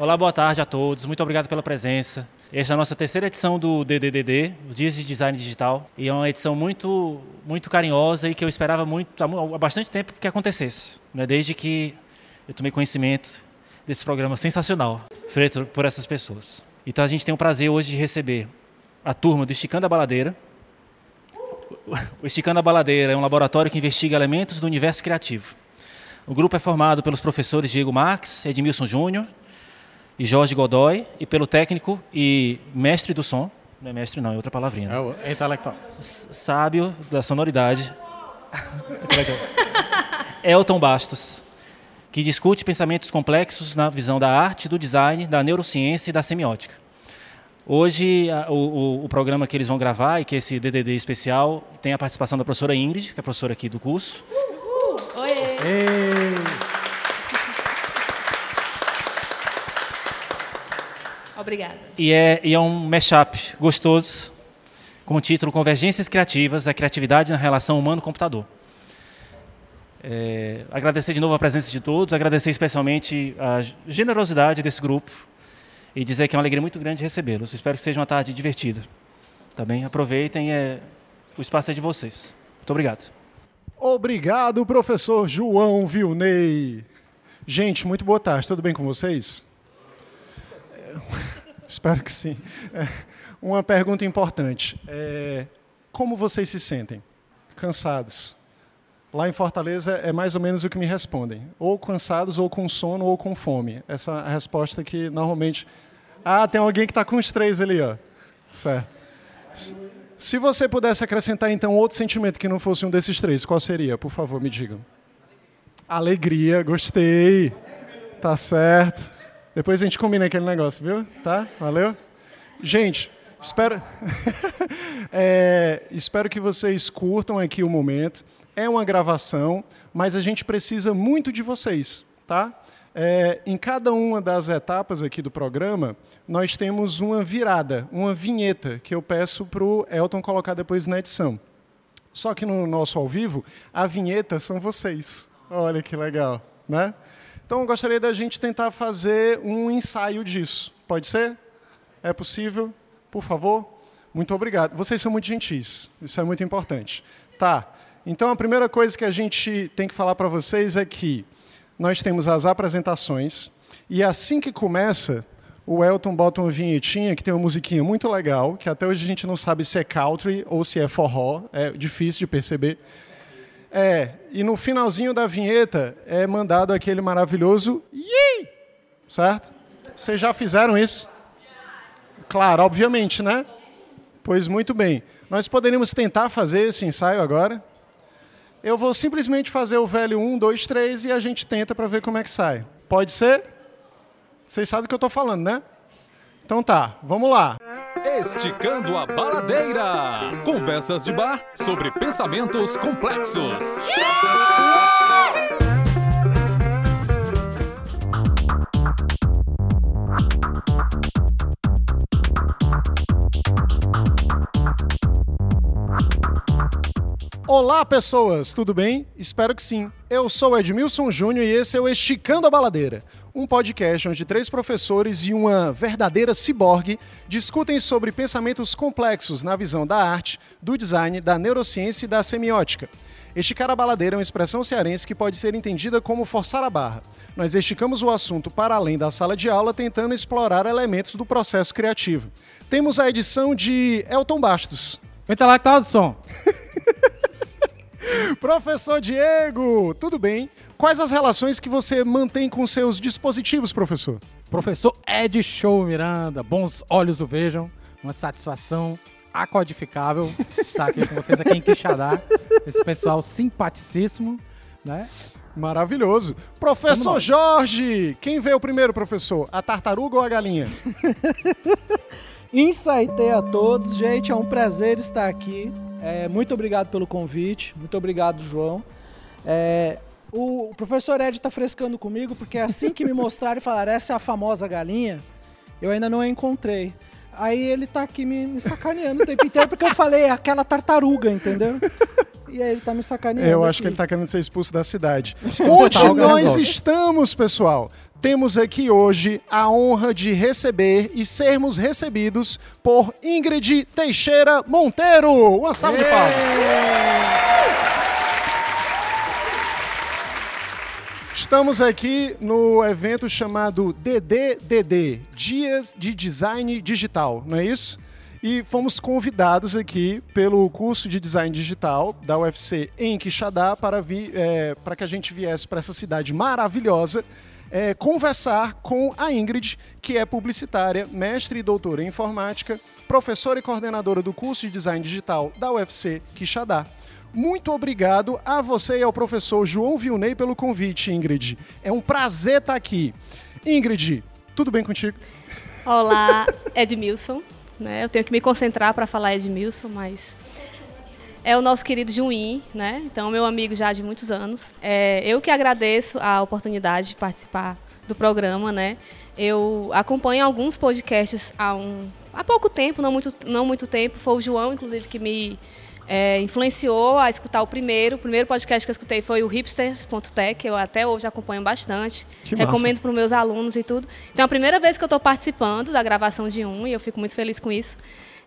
Olá, boa tarde a todos. Muito obrigado pela presença. Esta é a nossa terceira edição do DDDD, o Dias de Design Digital, e é uma edição muito, muito carinhosa e que eu esperava muito há bastante tempo que acontecesse, né? desde que eu tomei conhecimento desse programa sensacional, feito por essas pessoas. Então a gente tem o prazer hoje de receber a turma do Esticando a Baladeira. O Esticando a Baladeira é um laboratório que investiga elementos do universo criativo. O grupo é formado pelos professores Diego Marques, Edmilson Júnior e Jorge Godoy, e pelo técnico e mestre do som, não é mestre não, é outra palavrinha. Né? É o intelectual. Sábio da sonoridade. Elton Bastos que discute pensamentos complexos na visão da arte, do design, da neurociência e da semiótica. Hoje, o, o, o, programa que eles vão gravar, e que é esse DDD especial, tem a participação da professora Ingrid, que é a professora aqui do curso. Uhul. Oi! Ei. Obrigada. E é, e é um mashup gostoso, com o título Convergências Criativas, a criatividade na relação humano-computador. É, agradecer de novo a presença de todos, agradecer especialmente a generosidade desse grupo e dizer que é uma alegria muito grande recebê-los. Espero que seja uma tarde divertida. Tá bem? Aproveitem, é, o espaço é de vocês. Muito obrigado. Obrigado, professor João Vilney. Gente, muito boa tarde. Tudo bem com vocês? Espero que sim. É, uma pergunta importante. É, como vocês se sentem? Cansados? Lá em Fortaleza é mais ou menos o que me respondem. Ou cansados, ou com sono, ou com fome. Essa é a resposta que normalmente. Ah, tem alguém que está com os três ali, ó. Certo. Se você pudesse acrescentar então outro sentimento que não fosse um desses três, qual seria? Por favor, me digam. Alegria, gostei. Tá certo. Depois a gente combina aquele negócio, viu? Tá? Valeu? Gente, espero, é, espero que vocês curtam aqui o momento é uma gravação, mas a gente precisa muito de vocês, tá? É, em cada uma das etapas aqui do programa, nós temos uma virada, uma vinheta, que eu peço para o Elton colocar depois na edição. Só que no nosso ao vivo, a vinheta são vocês. Olha que legal, né? Então, eu gostaria da gente tentar fazer um ensaio disso. Pode ser? É possível? Por favor? Muito obrigado. Vocês são muito gentis. Isso é muito importante. Tá. Então, a primeira coisa que a gente tem que falar para vocês é que nós temos as apresentações, e assim que começa, o Elton bota uma vinhetinha que tem uma musiquinha muito legal, que até hoje a gente não sabe se é country ou se é forró, é difícil de perceber. É, e no finalzinho da vinheta é mandado aquele maravilhoso Yee! Certo? Vocês já fizeram isso? Claro, obviamente, né? Pois muito bem. Nós poderíamos tentar fazer esse ensaio agora eu vou simplesmente fazer o velho 1, 2, 3 e a gente tenta para ver como é que sai. Pode ser? Vocês sabem do que eu estou falando, né? Então tá, vamos lá. Esticando a baladeira. Conversas de bar sobre pensamentos complexos. Yeah! Olá, pessoas, tudo bem? Espero que sim. Eu sou Edmilson Júnior e esse é o Esticando a Baladeira, um podcast onde três professores e uma verdadeira ciborgue discutem sobre pensamentos complexos na visão da arte, do design, da neurociência e da semiótica. Esticar a baladeira é uma expressão cearense que pode ser entendida como forçar a barra. Nós esticamos o assunto para além da sala de aula, tentando explorar elementos do processo criativo. Temos a edição de Elton Bastos. Intelectual do som. professor Diego, tudo bem? Quais as relações que você mantém com seus dispositivos, professor? Professor Ed Show Miranda, bons olhos o vejam, uma satisfação acodificável estar aqui com vocês aqui em Quixadá, esse pessoal simpaticíssimo, né? Maravilhoso. Professor Jorge, quem veio primeiro, professor? A tartaruga ou a galinha? Insaitei a todos, gente, é um prazer estar aqui é, muito obrigado pelo convite, muito obrigado, João. É, o, professor Ed está frescando comigo, porque assim que me mostraram e falaram, essa é a famosa galinha, eu ainda não a encontrei. Aí ele está aqui me, me sacaneando o tempo inteiro, porque eu falei, é aquela tartaruga, entendeu? E aí ele tá me sacaneando. Eu acho aqui. que ele tá querendo ser expulso da cidade. Onde nós estamos, pessoal? Temos aqui hoje a honra de receber e sermos recebidos por Ingrid Teixeira Monteiro. Uma salva de palmas. Estamos aqui no evento chamado DDDD, Dias de Design Digital, não é isso? E fomos convidados aqui pelo curso de Design Digital da UFC em Quixadá para, vir, é, para que a gente viesse para essa cidade maravilhosa é, conversar com a Ingrid, que é publicitária, mestre e doutora em informática, professora e coordenadora do curso de Design Digital da UFC Quixadá. Muito obrigado a você e ao professor João Vilney pelo convite, Ingrid. É um prazer estar aqui. Ingrid, tudo bem contigo? Olá, Edmilson. Né? Eu tenho que me concentrar para falar Edmilson, mas é o nosso querido Juim, né? Então, meu amigo já de muitos anos. É, eu que agradeço a oportunidade de participar do programa, né? Eu acompanho alguns podcasts há, um, há pouco tempo, não muito, não muito tempo. Foi o João, inclusive, que me é, influenciou a escutar o primeiro. O primeiro podcast que eu escutei foi o hipsters.tech, que eu até hoje acompanho bastante. Que. Recomendo para os meus alunos e tudo. Então, é a primeira vez que eu estou participando da gravação de um e eu fico muito feliz com isso.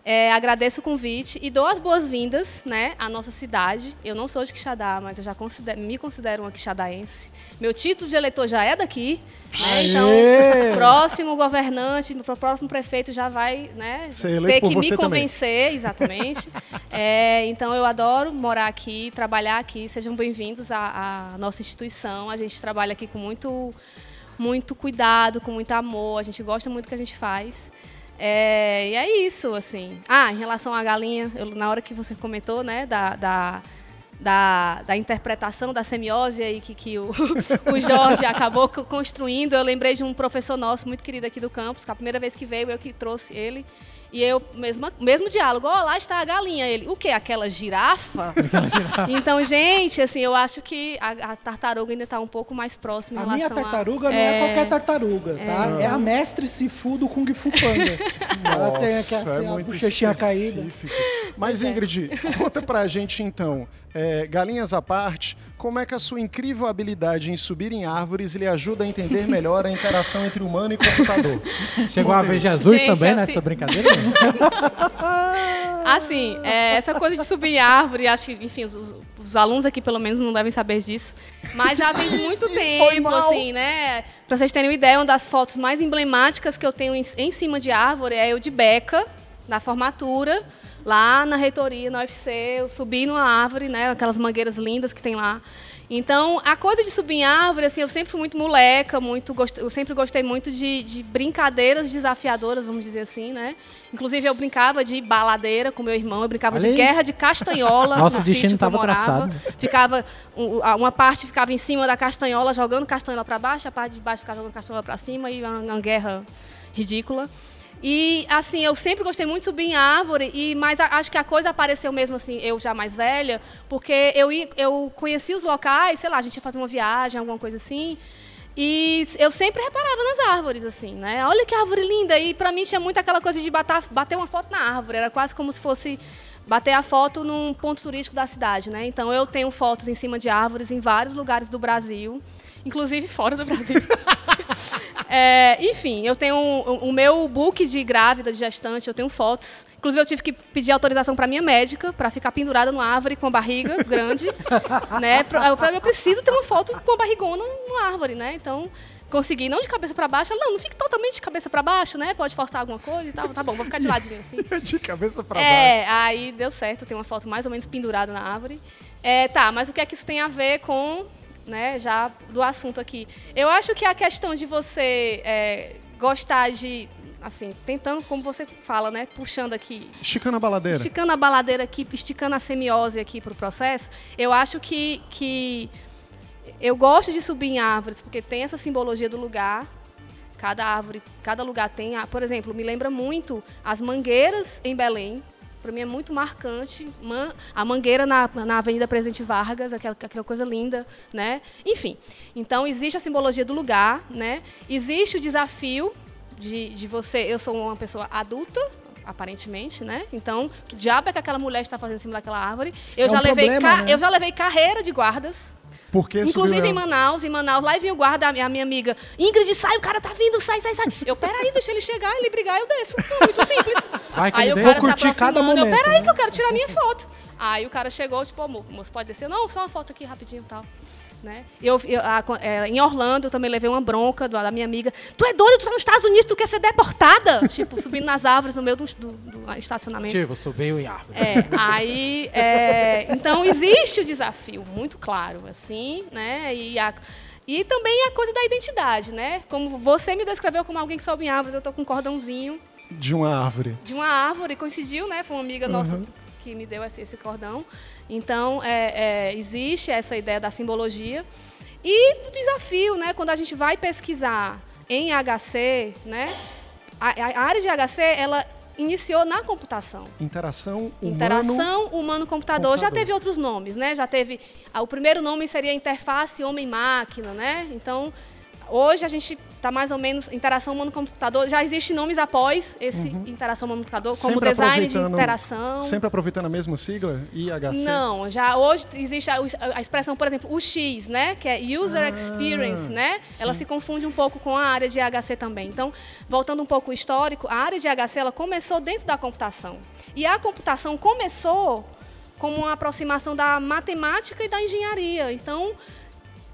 É, agradeço o convite e dou as boas-vindas né, à nossa cidade. Eu não sou de Quixadá, mas eu já considero, me considero uma quixadaense. Meu título de eleitor já é daqui. Né, então, o próximo governante, o próximo prefeito já vai né, ter que me também. convencer, exatamente. É, então, eu adoro morar aqui, trabalhar aqui. Sejam bem-vindos à, à nossa instituição. A gente trabalha aqui com muito, muito cuidado, com muito amor. A gente gosta muito do que a gente faz. É, e é isso, assim. Ah, em relação à galinha, eu- na hora que você comentou, né, da, da, da, da interpretação da semiose aí que, que o, o Jorge acabou co- construindo, eu lembrei de um professor nosso, muito querido aqui do campus, que a primeira vez que veio, eu que trouxe ele. E eu, mesmo, mesmo diálogo, ó, lá está a galinha. Ele, o quê? Aquela girafa? então, gente, assim, eu acho que a, a tartaruga ainda está um pouco mais próxima A minha a- tartaruga não é qualquer tartaruga, tá? É a mestre Sifu do Kung Fu Panda. Ela tem aqui Nossa, assim, é a muito bochechinha caída. Mas, é. Ingrid, conta pra gente então, é, galinhas à parte, como é que a sua incrível habilidade em subir em árvores lhe ajuda a entender melhor a interação entre humano e computador? Chegou a ver Deus. Jesus Gente, também assim- nessa brincadeira? Assim, é, essa coisa de subir em árvore, acho que, enfim, os, os alunos aqui pelo menos não devem saber disso. Mas já vem de muito tempo, assim, né? Pra vocês terem uma ideia, uma das fotos mais emblemáticas que eu tenho em, em cima de árvore é eu de beca, na formatura, lá na reitoria, na UFC, eu subi numa árvore, né? Aquelas mangueiras lindas que tem lá. Então, a coisa de subir em árvore, assim, eu sempre fui muito moleca, muito eu sempre gostei muito de, de brincadeiras desafiadoras, vamos dizer assim, né? Inclusive, eu brincava de baladeira com meu irmão, eu brincava Olha de aí. guerra de castanhola. Nosso no destino tava traçado. Ficava, um, uma parte ficava em cima da castanhola, jogando castanhola para baixo, a parte de baixo ficava jogando castanhola para cima, e uma, uma guerra ridícula. E, assim, eu sempre gostei muito de subir em árvore, e, mas a- acho que a coisa apareceu mesmo, assim, eu já mais velha, porque eu, eu conheci os locais, sei lá, a gente ia fazer uma viagem, alguma coisa assim, e eu sempre reparava nas árvores, assim, né? Olha que árvore linda! E pra mim tinha muito aquela coisa de bater, bater uma foto na árvore, era quase como se fosse bater a foto num ponto turístico da cidade, né? Então eu tenho fotos em cima de árvores em vários lugares do Brasil, inclusive fora do Brasil. É, enfim, eu tenho o, meu book de grávida, de gestante, eu tenho fotos. Inclusive, eu tive que pedir autorização para minha médica para ficar pendurada numa árvore com a barriga grande, né? Eu eu preciso ter uma foto com a barrigona numa árvore, né? Então, consegui, não de cabeça para baixo. Não, não fique totalmente de cabeça para baixo, né? Pode forçar alguma coisa e tal. Tá bom, vou ficar de ladinho assim. De cabeça pra baixo. É, aí deu certo, tem uma foto mais ou menos pendurada na árvore. É, tá, mas o que é que isso tem a ver com, né, já do assunto aqui? Eu acho que a questão de você é, gostar de, assim, tentando, como você fala, né, puxando aqui, Esticando a baladeira. esticando a baladeira aqui, esticando a semiose aqui para o processo, eu acho que, que eu gosto de subir em árvores, porque tem essa simbologia do lugar. Cada árvore, cada lugar tem. a- Por exemplo, me lembra muito as mangueiras em Belém. Para mim é muito marcante. Man- a mangueira na, na Avenida Presidente Vargas, aquela, aquela coisa linda, né? Enfim. Então existe a simbologia do lugar, né? Existe o desafio de, de você. Eu sou uma pessoa adulta, aparentemente, né? Então, que diabo é que aquela mulher está fazendo em cima daquela árvore? Eu É já um levei problema, né? eu já levei carreira de guardas. Por que subiu Inclusive ela? em Manaus, em Manaus, lá e o guarda, a minha amiga, Ingrid, sai, o cara tá vindo, sai, sai, sai. Eu, peraí, deixa ele chegar, ele brigar, eu desço. Muito simples. Vai que aí o cara curtir cada aproximando, momento, Eu, peraí né? que eu quero tirar minha foto. Aí o cara chegou, tipo, ô, mo- moço, pode descer? Não, só uma foto aqui rapidinho e tal. Né? Eu, eu- a- é, em Orlando, eu também levei uma bronca do- da minha amiga. Tu é doido, tu tá nos Estados Unidos, tu quer ser deportada? tipo, subindo nas árvores no meio do, do- do estacionamento. Motivo, subiu em árvore. É, aí, é, então existe o desafio, muito claro, assim, né? E, a- e também a coisa da identidade, né? Como você me descreveu como alguém que sobe em árvores, eu tô com um cordãozinho De uma árvore. de uma árvore, coincidiu, né? Foi uma amiga nossa que me deu esse, esse cordão. Então, é, é, existe essa ideia da simbologia. E do desafio, né? Quando a gente vai pesquisar em HC, né? A, a área de HC, ela iniciou na computação. Interação humano. Interação humano-computador. Já computador. teve outros nomes, né? Já teve. ah, O primeiro nome seria interface homem-máquina, né? Então, hoje a gente está mais ou menos interação humano-computador. Já existem nomes após esse interação humano-computador, como Sempre design de interação. Sempre aproveitando a mesma sigla? IHC? Não, já hoje existe a, a expressão, por exemplo, o X, né? Que é User Ah, Experience, né? Ela sim. se confunde um pouco com a área de HC também. Então, voltando um pouco ao histórico, a área de HC ela começou dentro da computação. E a computação começou como uma aproximação da matemática e da engenharia. Então,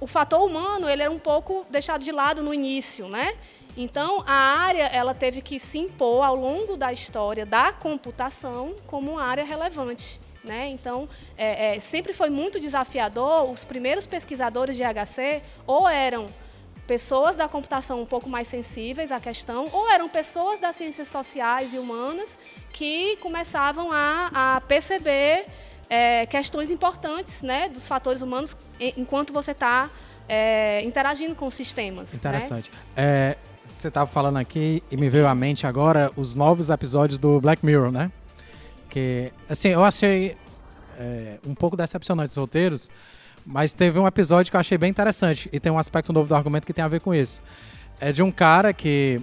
o fator humano ele era um pouco deixado de lado no início, né? Então a área ela teve que se impor ao longo da história da computação como uma área relevante, né? Então é, é, sempre foi muito desafiador. Os primeiros pesquisadores de HC ou eram pessoas da computação um pouco mais sensíveis à questão, ou eram pessoas das ciências sociais e humanas que começavam a, a perceber é, questões importantes né, dos fatores humanos enquanto você está interagindo com os sistemas. né? Interessante. É, você estava falando aqui e me veio à mente agora os novos episódios do Black Mirror, né? Que, assim, eu achei é, um pouco decepcionante os roteiros, mas teve um episódio que eu achei bem interessante e tem um aspecto novo do argumento que tem a ver com isso. É de um cara que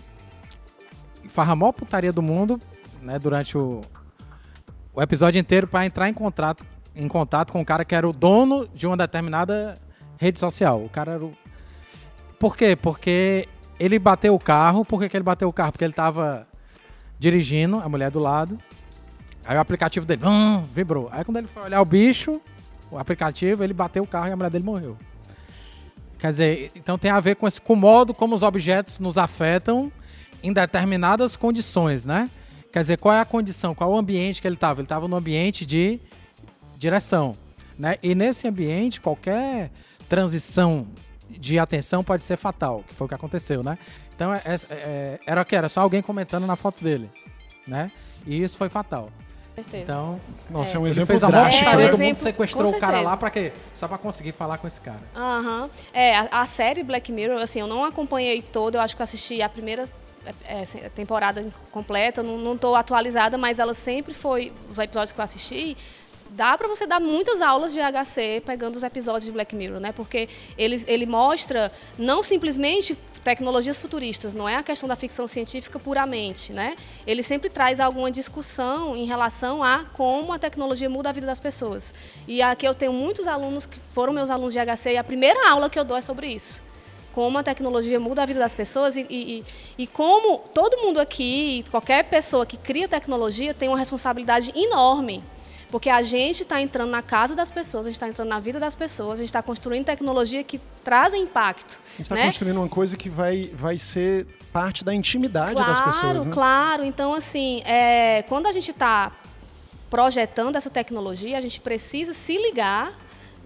farra a maior putaria do mundo, né, durante o, o episódio inteiro para entrar em contato, em contato com o cara que era o dono de uma determinada rede social. O cara era o... Por quê? Porque ele bateu o carro. Por que, que ele bateu o carro? Porque ele tava dirigindo, a mulher do lado. Aí o aplicativo dele hum, vibrou. Aí quando ele foi olhar o bicho, o aplicativo, ele bateu o carro e a mulher dele morreu. Quer dizer, então tem a ver com, esse, com o modo como os objetos nos afetam em determinadas condições, né? Quer dizer, qual é a condição, qual é o ambiente que ele estava? Ele estava no ambiente de direção, né? E nesse ambiente, qualquer transição de atenção pode ser fatal, que foi o que aconteceu, né? Então, é- é- era o que? Era só alguém comentando na foto dele, né? E isso foi fatal. Certeza. Então, Nossa, é, um ele exemplo fez a maior drástico. É, um né? do mundo, sequestrou o cara lá pra quê? Só pra conseguir falar com esse cara. Aham. É, a, a série Black Mirror, assim, eu não acompanhei toda, eu acho que eu assisti a primeira é, é, temporada completa, não, tô atualizada, mas ela sempre foi, os episódios que eu assisti, dá para você dar muitas aulas de HC pegando os episódios de Black Mirror, né? Porque ele, ele mostra não simplesmente tecnologias futuristas, não é a questão da ficção científica puramente, né? Ele sempre traz alguma discussão em relação a como a tecnologia muda a vida das pessoas. E aqui eu tenho muitos alunos que foram meus alunos de HC e a primeira aula que eu dou é sobre isso como a tecnologia muda a vida das pessoas e, e, e- como todo mundo aqui, qualquer pessoa que cria tecnologia tem uma responsabilidade enorme. Porque a gente está entrando na casa das pessoas, a gente está entrando na vida das pessoas, a gente está construindo tecnologia que traz impacto. A gente está né? construindo uma coisa que vai, vai ser parte da intimidade das pessoas, né? Claro, então assim, é, quando a gente está projetando essa tecnologia, a gente precisa se ligar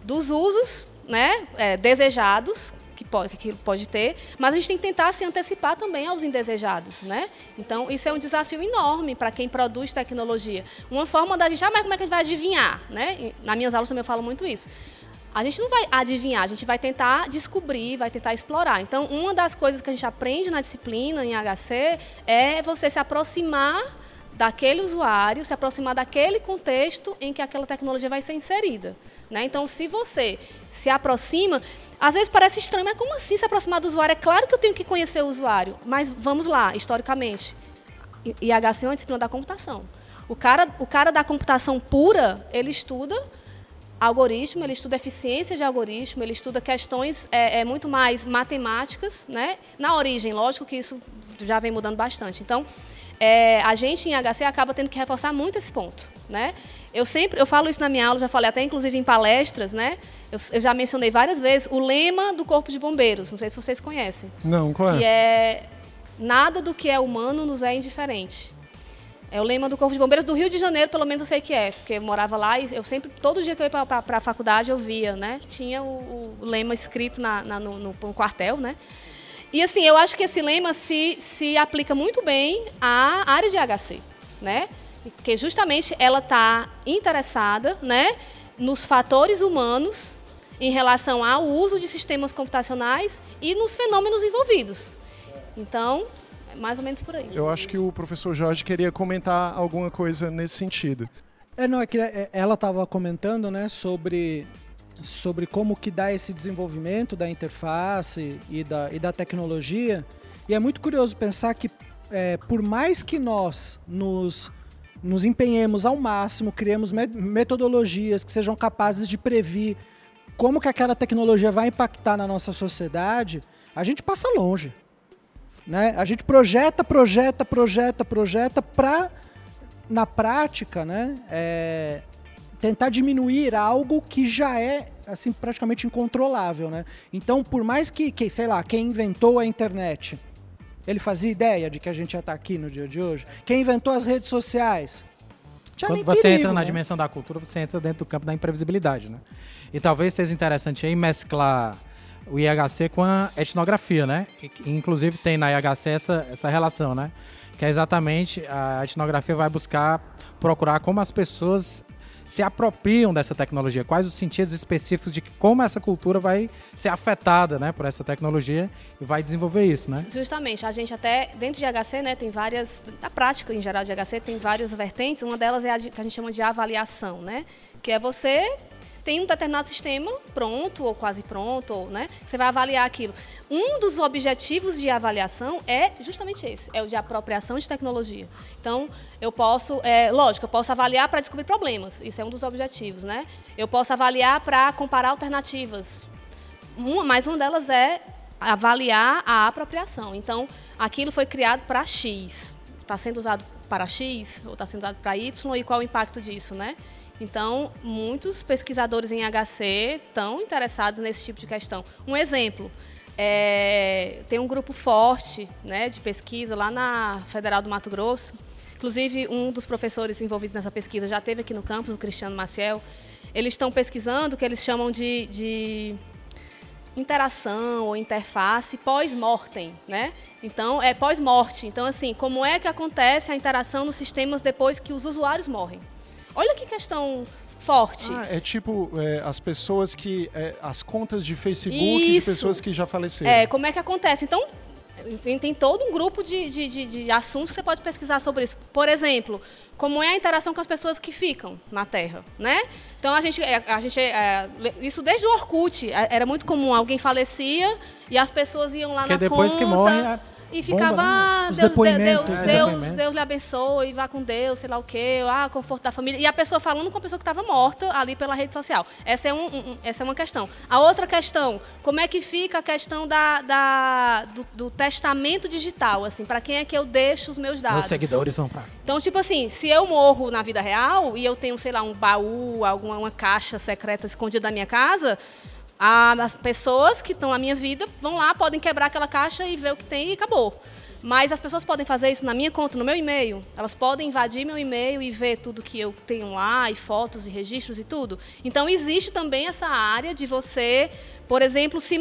dos usos né, é, desejados que pode, que pode ter, mas a gente tem que tentar se antecipar também aos indesejados, né? Então, isso é um desafio enorme para quem produz tecnologia. Uma forma da gente, ah, mas como é que a gente vai adivinhar, né? Nas minhas aulas também eu falo muito isso. A gente não vai adivinhar, a gente vai tentar descobrir, vai tentar explorar. Então, uma das coisas que a gente aprende na disciplina em HC é você se aproximar daquele usuário, se aproximar daquele contexto em que aquela tecnologia vai ser inserida. Né? Então, se você se aproxima, às vezes parece estranho, mas como assim se aproximar do usuário? É claro que eu tenho que conhecer o usuário, mas vamos lá, historicamente. IHC é uma disciplina da computação. O cara, o cara da computação pura, ele estuda algoritmo, ele estuda eficiência de algoritmo, ele estuda questões é, é, muito mais matemáticas, né? Na origem, lógico que isso já vem mudando bastante. Então, é, a gente em HC acaba tendo que reforçar muito esse ponto, né? Eu sempre, eu falo isso na minha aula, já falei até inclusive em palestras, né? Eu, eu já mencionei várias vezes o lema do Corpo de Bombeiros, não sei se vocês conhecem. Não, qual é? Que é nada do que é humano nos é indiferente. É o lema do Corpo de Bombeiros do Rio de Janeiro, pelo menos eu sei que é, porque eu morava lá e eu sempre, todo dia que eu ia para a faculdade, eu via, né? Tinha o, o lema escrito na, na no, no, no, quartel, né? E assim, eu acho que esse lema se, se aplica muito bem à área de HC, né? Porque justamente ela está interessada, né? Nos fatores humanos em relação ao uso de sistemas computacionais e nos fenômenos envolvidos. Então, é mais ou menos por aí. Eu acho que o professor Jorge queria comentar alguma coisa nesse sentido. É, não, é que é, ela estava comentando, né, sobre, sobre como que dá esse desenvolvimento da interface e da, e da tecnologia. E é muito curioso pensar que, é, por mais que nós nos, nos empenhemos ao máximo, criemos metodologias que sejam capazes de prever como que aquela tecnologia vai impactar na nossa sociedade, a gente passa longe. Né? A gente projeta, projeta, projeta, projeta para, na prática, né, é, tentar diminuir algo que já é assim praticamente incontrolável. Né? Então, por mais que, que, sei lá, quem inventou a internet, ele fazia ideia de que a gente ia estar aqui no dia de hoje? Quem inventou as redes sociais? Quando você perigo, entra na né? dimensão da cultura, você entra dentro do campo da imprevisibilidade. Né? E talvez seja interessante aí mesclar o IHC com a etnografia, né? Inclusive tem na IHC essa, essa relação, né? Que é exatamente a etnografia vai buscar procurar como as pessoas se apropriam dessa tecnologia, quais os sentidos específicos de como essa cultura vai ser afetada, né, por essa tecnologia e vai desenvolver isso, né? Justamente, a gente até dentro de HC, né, tem várias, a prática em geral de HC tem várias vertentes, uma delas é a que a gente chama de avaliação, né, que é você tem um determinado sistema pronto ou quase pronto, ou, né? Você vai avaliar aquilo. Um dos objetivos de avaliação é justamente esse, é o de apropriação de tecnologia. Então, eu posso, é, lógico, eu posso avaliar para descobrir problemas. Isso é um dos objetivos, né? Eu posso avaliar para comparar alternativas. Uma, mais uma delas é avaliar a apropriação. Então, aquilo foi criado para X. Está sendo usado para X ou está sendo usado para Y e qual o impacto disso, né? Então, muitos pesquisadores em HC estão interessados nesse tipo de questão. Um exemplo, é, tem um grupo forte né, de pesquisa lá na Federal do Mato Grosso. Inclusive, um dos professores envolvidos nessa pesquisa já esteve aqui no campus, o Cristiano Maciel. Eles estão pesquisando o que eles chamam de, de interação ou interface pós-mortem, né? Então, é pós-morte. Então, assim, como é que acontece a interação nos sistemas depois que os usuários morrem? Olha que questão forte. Ah, é tipo é, as pessoas que. É, as contas de Facebook Isso. de pessoas que já faleceram. É, como é que acontece? Então, tem, tem todo um grupo de, de, de, de, assuntos que você pode pesquisar sobre isso. Por exemplo, como é a interação com as pessoas que ficam na Terra, né? Então a gente, é, a gente é, isso desde o Orkut é, era muito comum. Alguém falecia e as pessoas iam lá Porque na depois conta. que morre, e ficava, Bomba, né? ah, Os Deus, depoimentos, Deus, né? Deus, Deus, Deus lhe abençoe, vá com Deus, sei lá o quê, ah, conforto da família. E a pessoa falando com a pessoa que estava morta ali pela rede social. Essa é, um, um, essa é uma questão. A outra questão, como é que fica a questão da, da do, do, testamento digital, assim, para quem é que eu deixo os meus dados? Os seguidores vão. Então, tipo assim, se eu morro na vida real e eu tenho, sei lá, um baú, alguma uma caixa secreta escondida da minha casa, as pessoas que estão na minha vida vão lá, podem quebrar aquela caixa e ver o que tem e acabou. Mas as pessoas podem fazer isso na minha conta, no meu e-mail. Elas podem invadir meu e-mail e ver tudo que eu tenho lá, e fotos, e registros e tudo. Então, existe também essa área de você, por exemplo, se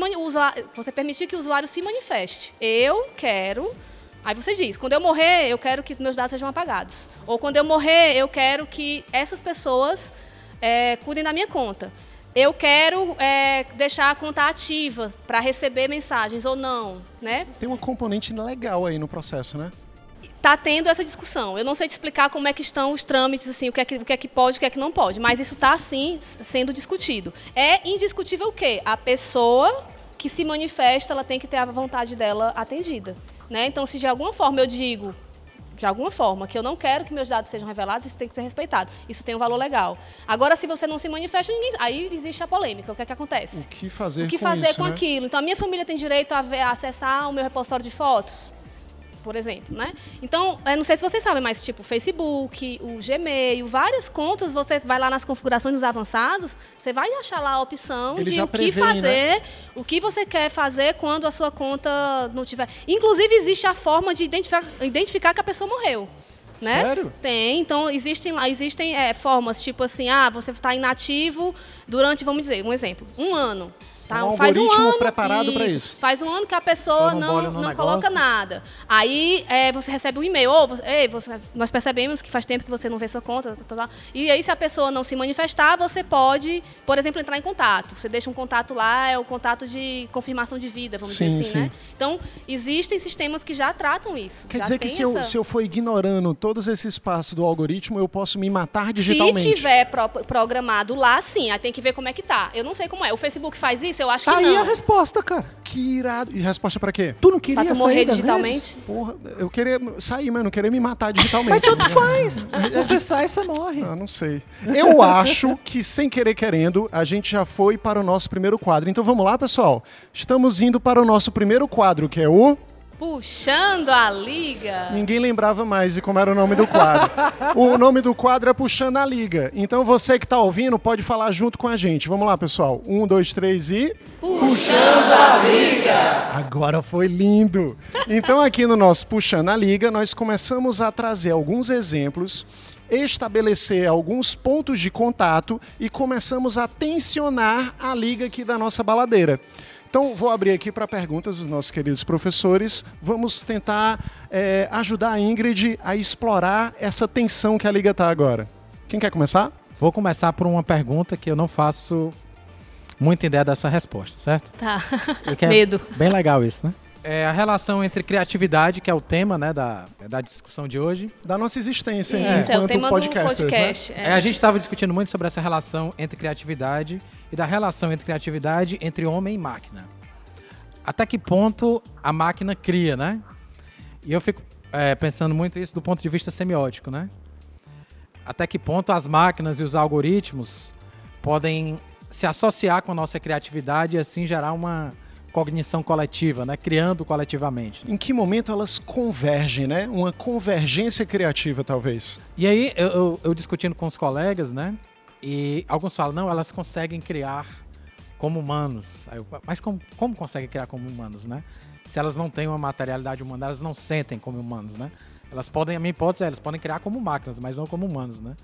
você permitir que o usuário se manifeste. Eu quero. Aí você diz: quando eu morrer, eu quero que meus dados sejam apagados. Ou quando eu morrer, eu quero que essas pessoas é, cuidem da minha conta eu quero é, deixar a conta ativa para receber mensagens ou não, né? Tem uma componente legal aí no processo, né? Tá tendo essa discussão. Eu não sei te explicar como é que estão os trâmites, assim, o que é que, o que, é que pode, o que é que não pode, mas isso está sim sendo discutido. É indiscutível o quê? A pessoa que se manifesta, ela tem que ter a vontade dela atendida, né? Então, se de alguma forma eu digo de alguma forma, que eu não quero que meus dados sejam revelados, isso tem que ser respeitado. Isso tem um valor legal. Agora, se você não se manifesta, ninguém, aí existe a polêmica. O que é que acontece? O que fazer O que com fazer isso, com né? aquilo? Então, a minha família tem direito a, ver- a acessar o meu repositório de fotos? Por exemplo, né? Então, eu não sei se vocês sabem, mas tipo, o Facebook, o Gmail, várias contas, você vai lá nas configurações dos avançados, você vai achar lá a opção Ele de o que prevê, né? fazer, o que você quer fazer quando a sua conta não tiver. Inclusive, existe a forma de identificar, identificar que a pessoa morreu. Né? Sério? Tem, então existem lá, existem é, formas, tipo assim, ah, você está inativo durante, vamos dizer, um exemplo, um ano. Tá? Um Faz um algoritmo ano, preparado pra isso. Faz um ano que a pessoa não não, não coloca nada. Aí é, você recebe um e-mail, ou você, Ei, você- nós percebemos que faz tempo que você não vê sua conta. tá, tá, tá." E aí, se a pessoa não se manifestar, você pode, por exemplo, entrar em contato. Você deixa um contato lá, é o contato de confirmação de vida, vamos Sim, dizer assim, sim. né? Então, existem sistemas que já tratam isso. Quer dizer que se eu, essa- se eu for ignorando todos esses passos do algoritmo, eu posso me matar Se digitalmente. tiver pro- programado lá, sim, aí tem que ver como é que tá. Eu não sei como é. O Facebook faz isso? Eu acho Tá que aí não. a resposta, cara. Que irado. E resposta pra quê? Tu não queria Pra tu morrer digitalmente? redes? Porra, eu queria sair, mas não queria me matar digitalmente. Mas tanto faz. Se você sai, você morre. Ah, não sei. Eu acho que, sem querer querendo, a gente já foi para o nosso primeiro quadro. Então vamos lá, pessoal? Estamos indo para o nosso primeiro quadro, que é o. Puxando a liga. Ninguém lembrava mais de como era o nome do quadro. o nome do quadro é Puxando a Liga. Então você que está ouvindo pode falar junto com a gente. Vamos lá, pessoal. Um, dois, três e. Puxando a liga. Agora foi lindo! Então, aqui no nosso Puxando a Liga, nós começamos a trazer alguns exemplos, estabelecer alguns pontos de contato e começamos a tensionar a liga aqui da nossa baladeira. Então, vou abrir aqui para perguntas dos nossos queridos professores. Vamos tentar eh, ajudar a Ingrid a explorar essa tensão que a liga está agora. Quem quer começar? Vou começar por uma pergunta que eu não faço muita ideia dessa resposta, certo? Tá. É Medo. Bem legal isso, né? É a relação entre criatividade, que é o tema né, da, da discussão de hoje. Da nossa existência É. É o enquanto tema do podcasters, né? podcast. É, a gente estava discutindo muito sobre essa relação entre criatividade e da relação entre criatividade entre homem e máquina. Até que ponto a máquina cria, né? E eu fico é, pensando muito isso do ponto de vista semiótico, né? Até que ponto as máquinas e os algoritmos podem se associar com a nossa criatividade e assim gerar uma cognição coletiva, né? Criando coletivamente. Em que momento elas convergem, né? Uma convergência criativa, talvez. E aí, eu, eu- eu discutindo com os colegas, né? E alguns falam, não, elas conseguem criar como humanos. Aí eu, mas como, como conseguem criar como humanos, né? Se elas não têm uma materialidade humana, elas não sentem como humanos, né? Elas podem, a minha hipótese é, elas podem criar como máquinas, mas não como humanos, né?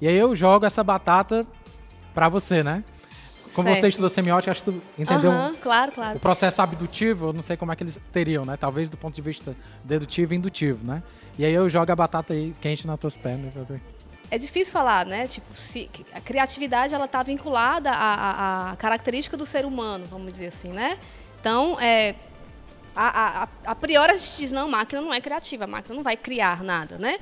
E aí eu jogo essa batata pra você, né? Como você Certo. estudou semiótica, acho que tu entendeu Aham, claro, o claro. processo abdutivo, eu não sei como é que eles teriam, né? Talvez do ponto de vista dedutivo e indutivo, né? E aí eu jogo a batata aí quente nas tuas pernas. você. É difícil falar, né? Tipo, se, a criatividade ela está vinculada à, à- à característica do ser humano, vamos dizer assim, né? Então, é, a, a, a- a priori a gente diz, não, a máquina não é criativa, a máquina não vai criar nada, né?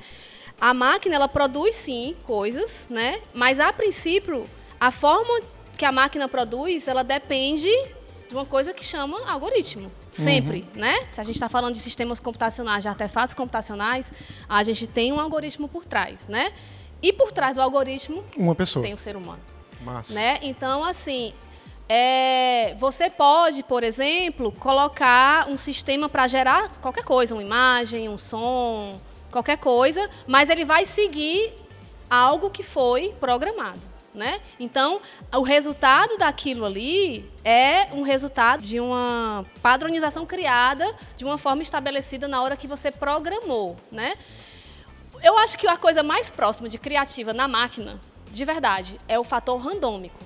A máquina, ela produz, sim, coisas, né? Mas, a princípio, a forma que a máquina produz, ela depende de uma coisa que chama algoritmo. Sempre, né? Se a gente está falando de sistemas computacionais, de artefatos computacionais, a gente tem um algoritmo por trás, né? E por trás do algoritmo Uma pessoa. tem o ser humano Massa. né? Então, assim, é, você pode, por exemplo, colocar um sistema para gerar qualquer coisa, uma imagem, um som, qualquer coisa, mas ele vai seguir algo que foi programado. Né? Então, o resultado daquilo ali é um resultado de uma padronização criada de uma forma estabelecida na hora que você programou, né? Eu acho que a coisa mais próxima de criativa na máquina, de verdade, é o fator randômico,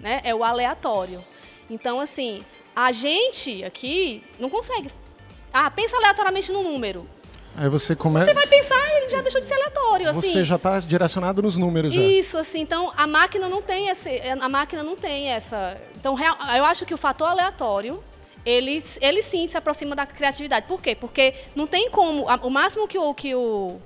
né? É o aleatório. Então, assim, a gente aqui não consegue. Ah, pensa aleatoriamente no número. Aí você começa. Você vai pensar, ele já deixou de ser aleatório, assim. Você já está direcionado nos números já. Isso, assim, então a máquina não tem esse, a máquina não tem essa. Então, real- eu acho que o fator aleatório, ele, ele sim se aproxima da criatividade. Por quê? Porque não tem como. a- O máximo que o, que o,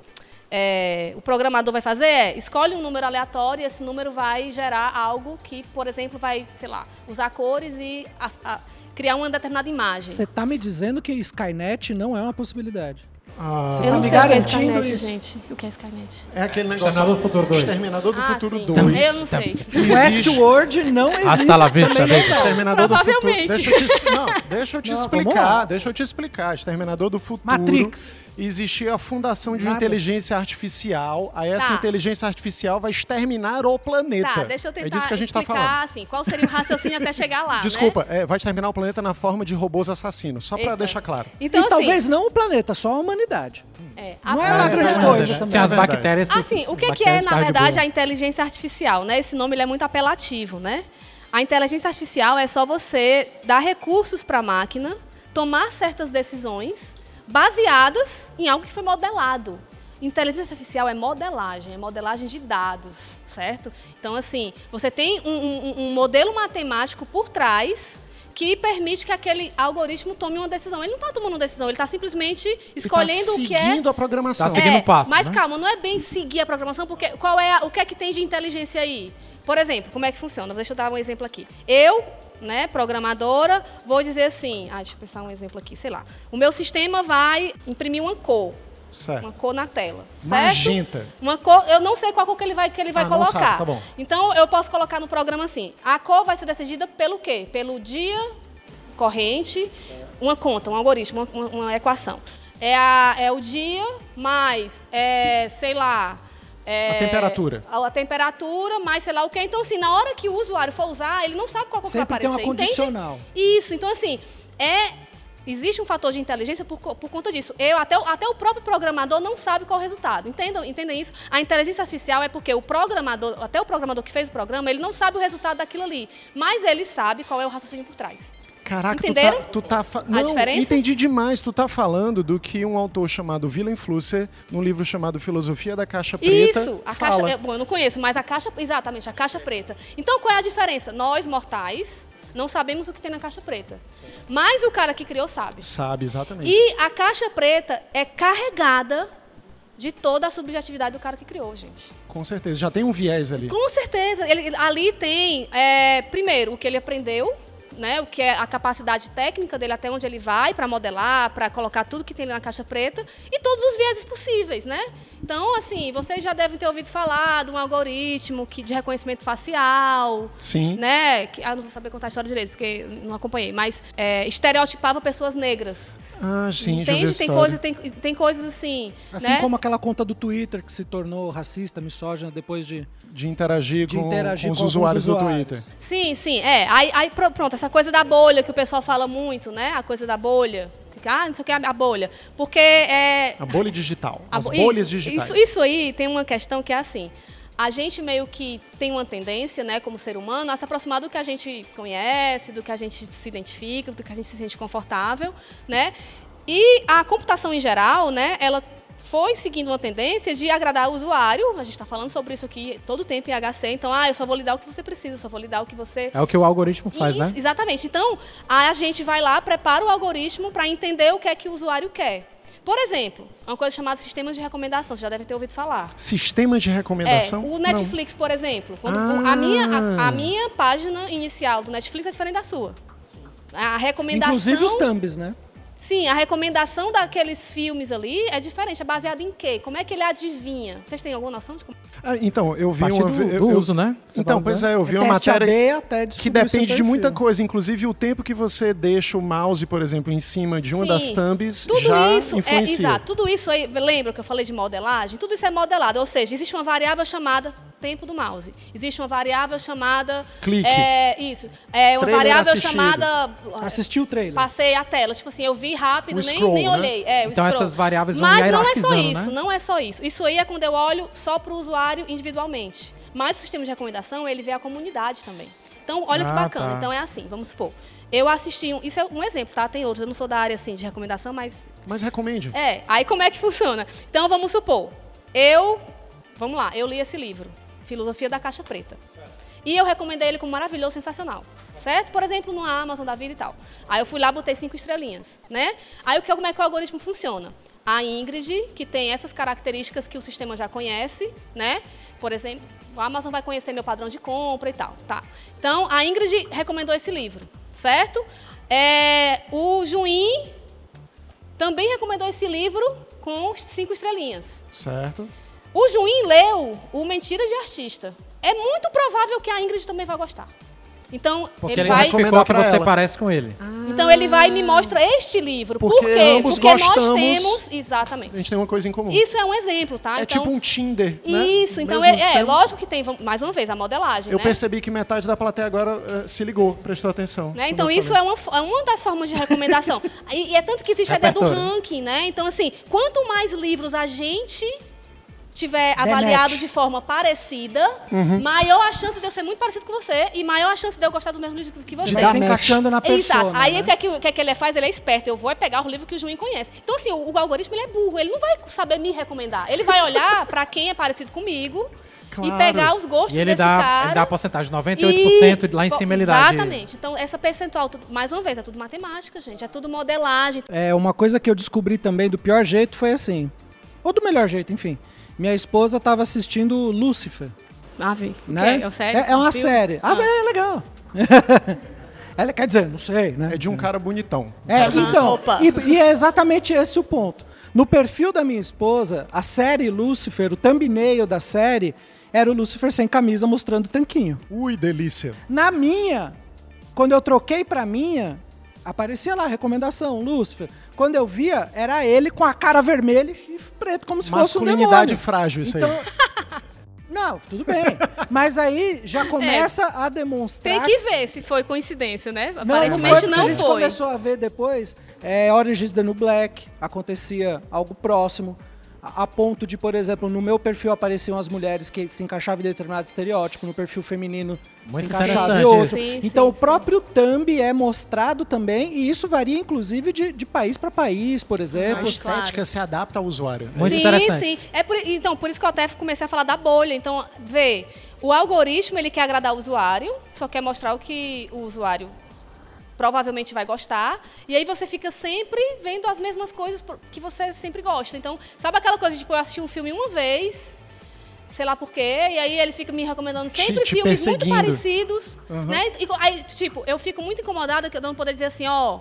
é, o programador vai fazer é escolhe um número aleatório e esse número vai gerar algo que, por exemplo, vai, sei lá, usar cores e a- a- criar uma determinada imagem. Você tá me dizendo que Skynet não é uma possibilidade. Ah, Você Eu tá não me sei o que é Skynet, isso? gente. O que é Skynet? é aquele negócio. Exterminador do Futuro 2. Exterminador do Ah, Futuro sim. 2. Eu não sei. Westworld não existe. Hasta la vista, baby. Exterminador do Futuro. Deixa eu te, não, deixa eu te Não, explicar. Deixa eu te explicar. Exterminador do Futuro. Matrix. Existia a fundação de uma inteligência artificial. Aí essa Tá. inteligência artificial vai exterminar o planeta. Tá, deixa eu tentar é disso que a gente tá explicar, falando. assim, qual seria o raciocínio até chegar lá, né? Desculpa, é, vai exterminar o planeta na forma de robôs assassinos. Só pra Eita. deixar claro. Então, e assim, talvez não o planeta, só a humanidade. é, a Não é lá É grande verdade, coisa né? também. Tinha as É bactérias que Assim, o que, que é, na verdade, a inteligência artificial, né? Esse nome ele é muito apelativo, né? A inteligência artificial é só você dar recursos para a máquina tomar certas decisões baseadas em algo que foi modelado. Inteligência artificial é modelagem, é modelagem de dados, certo? Então, assim, você tem um, um- um modelo matemático por trás que permite que aquele algoritmo tome uma decisão. Ele não está tomando uma decisão, ele está simplesmente escolhendo Ele tá o que é seguindo a programação. Tá seguindo é, um passo, Mas né? calma, não é bem seguir a programação, porque qual é a- o que é que tem de inteligência aí? Por exemplo, como é que funciona? Deixa eu dar um exemplo aqui. Eu, né, programadora, vou dizer assim, ah, deixa eu pensar um exemplo aqui, sei lá. O meu sistema vai imprimir uma cor, uma Certo. cor na tela, certo? Magenta. Uma cor, eu não sei qual cor que ele vai, que ele vai Ah, colocar. sabe, tá bom. Então eu posso colocar no programa assim: a cor vai ser decidida pelo quê? Pelo dia corrente, uma conta, um algoritmo, uma, uma equação. É, a, é o dia mais, é, sei lá. É, A temperatura. A, a temperatura, mais sei lá o quê. Então, assim, na hora que o usuário for usar, ele não sabe qual cor que vai Sempre tem aparecer. uma entende? condicional. Isso, então assim, é existe um fator de inteligência por, por conta disso. Eu até, o- até o próprio programador não sabe qual é o resultado. Entendam, entendem isso? A inteligência artificial é porque o programador, até o programador que fez o programa, ele não sabe o resultado daquilo ali, mas ele sabe qual é o raciocínio por trás. Caraca, tu Entenderam? tá, tu tá Não, diferença? entendi demais. Tu tá falando do que um autor chamado Willem Flusser, num livro chamado Filosofia da Caixa Preta, Isso, a fala. caixa, bom, eu não conheço, mas a caixa, exatamente, a caixa preta. Então, qual é a diferença? Nós mortais não sabemos o que tem na caixa preta. Mas o cara que criou sabe. Sabe, exatamente. E a caixa preta é carregada de toda a subjetividade do cara que criou, gente. Com certeza. Já tem um viés ali. Com certeza. Ele, ali tem, é, primeiro, o que ele aprendeu, né, o que é a capacidade técnica dele até onde ele vai para modelar, para colocar tudo que tem ali na caixa preta e todos os vieses possíveis, né? Então, assim, vocês já devem ter ouvido falar de um algoritmo que, de reconhecimento facial, Sim. né? Que, ah, não vou saber contar a história direito porque não acompanhei, mas é, estereotipava pessoas negras. Ah, sim, já vi a Entende? Tem história. coisas, tem, tem coisas assim, Assim né? como aquela conta do Twitter que se tornou racista, misógina depois de. De interagir, De com, interagir com os com alguns usuários do usuários. Twitter. Sim, sim, é. Aí, aí, pro- pronto, essa coisa da bolha que o pessoal fala muito, né? A coisa da bolha. Ah, não sei o que é a bolha. Porque é. A bolha digital. a As bo- bolhas isso, digitais. Isso, isso aí tem uma questão que é assim. A gente meio que tem uma tendência, né, como ser humano, a se aproximar do que a gente conhece, do que a gente se identifica, do que a gente se sente confortável, né? E a computação em geral, né, ela foi seguindo uma tendência de agradar o usuário. A gente está falando sobre isso aqui todo o tempo em HC. Então, ah, eu só vou lhe dar o que você precisa, eu só vou lhe dar o que você É o que o algoritmo faz, isso, né? Exatamente. Então, a gente vai lá, prepara o algoritmo para entender o que é que o usuário quer. Por exemplo, uma coisa chamada sistemas de recomendação, você já deve ter ouvido falar. Sistema de recomendação? É, o Não. Netflix, por exemplo. Quando, Ah. a, minha, a, a minha página inicial do Netflix é diferente da sua. A recomendação. Inclusive os thumbs, né? Sim, a recomendação daqueles filmes ali é diferente. É baseado em quê? Como é que ele adivinha? Vocês têm alguma noção de como? Ah, então, eu vi uma do- ve- do eu- uso, né? Você Então, pois usando. é, eu vi uma teste matéria até que depende de muita coisa, inclusive o tempo que você deixa o mouse, por exemplo, em cima de uma Sim. das thumbs Tudo já isso é influencia. exato. Tudo isso aí, lembra que eu falei de modelagem? Tudo isso é modelado, ou seja, existe uma variável chamada tempo do mouse. Existe uma variável chamada Clique. É, isso. É uma Trailer variável assistido. chamada Assistiu o trailer. Passei a tela, tipo assim, eu vi rápido, O nem, scroll, nem né? olhei. É, Então scroll. essas variáveis vão Mas não é só isso, né? não é só isso. Isso aí é quando eu olho só para o usuário individualmente. Mas o sistema de recomendação, ele vê a comunidade também. Então, olha que Ah, bacana. tá. Então é assim, vamos supor. Eu assisti um, isso é um exemplo, tá? Tem outros, eu não sou da área assim de recomendação, mas Mas recomende. é, aí como é que funciona? Então vamos supor, eu, vamos lá, eu li esse livro, Filosofia da Caixa Preta. E eu recomendei ele como maravilhoso, sensacional. Certo? Por exemplo, no Amazon da vida e tal. Aí eu fui lá, botei cinco estrelinhas, né? Aí o que, como é que o algoritmo funciona? A Ingrid, que tem essas características que o sistema já conhece, né? Por exemplo, o Amazon vai conhecer meu padrão de compra e tal, tá? Então, a Ingrid recomendou esse livro, certo? É, o Juim também recomendou esse livro com cinco estrelinhas. Certo. O Juim leu o Mentira de Artista. É muito provável que a Ingrid também vai gostar. Então, Porque ele ele, vai. recomendar que pra você ela. parece com ele. Então ele vai e me mostra este livro. Porque Por quê? ambos Porque nós gostamos- temos. A Exatamente. gente tem uma coisa em comum. Isso é um exemplo, tá? é então, tipo um Tinder, né? Isso, então é, é, lógico que tem, mais uma vez, a modelagem. Eu né? percebi que metade da plateia agora eh, se ligou, prestou atenção. Né? Então, isso é uma, é uma das formas de recomendação. e, e é tanto que existe a ideia do ranking, né? Então, assim, quanto mais livros a gente tiver Demete. avaliado de forma parecida, Uhum. maior a chance de eu ser muito parecido com você e maior a chance de eu gostar dos mesmos livros que Você você. se encaixando na Exato. persona. Aí né? o que, é que, o que é que ele faz? Ele é esperto. Eu vou é pegar o livro que o Juim conhece. Então, assim, o, o algoritmo ele é burro. Ele não vai saber me recomendar. Ele vai olhar pra quem é parecido comigo Claro. e pegar os gostos E ele desse dá, cara. ele dá a porcentagem, 98% E- lá em cima ele dá. Exatamente. Então, essa percentual, mais uma vez, é tudo matemática, gente. É tudo modelagem. É, uma coisa que eu descobri também do pior jeito foi assim. Ou do melhor jeito, enfim. Minha esposa estava assistindo Lucifer. Ah, vi. Né? É, série? É, é uma Filme? série. Ah, Ah. é legal. Ela quer dizer, não sei, né? É de um cara bonitão. É, Aham. então, Opa. e, e é exatamente esse o ponto. No perfil da minha esposa, a série Lucifer, o thumbnail da série, era o Lucifer sem camisa mostrando o tanquinho. Ui, delícia. Na minha, quando eu troquei pra minha, aparecia lá a recomendação, Lucifer. Quando eu via, era ele com a cara vermelha e chifre preto, como se fosse um Masculinidade demônio. frágil, isso Então, aí. não, tudo bem. Mas aí já começa a demonstrar Tem que ver se foi coincidência, né? não, não Aparentemente foi, não a gente foi. começou a ver depois, é, Orange is the New Black, acontecia algo próximo, a, a ponto de, por exemplo, no meu perfil apareciam as mulheres que se encaixavam em determinado estereótipo, no perfil feminino se Muito encaixava em outro. Sim, então sim, o próprio thumb é mostrado também, e isso varia inclusive de, de país para país, por A exemplo. estética claro. se adapta ao usuário. Muito sim, interessante. sim. É por, então, por isso que eu até comecei a falar da bolha. Então, vê, o algoritmo ele quer agradar o usuário, só quer mostrar o que o usuário provavelmente vai gostar. E aí você fica sempre vendo as mesmas coisas que você sempre gosta. Então, sabe aquela coisa de tipo, eu assisti um filme uma vez, sei lá por quê, e aí ele fica me recomendando sempre te filmes muito parecidos, né? E, aí, tipo, eu fico muito incomodada que eu não poder dizer assim, ó,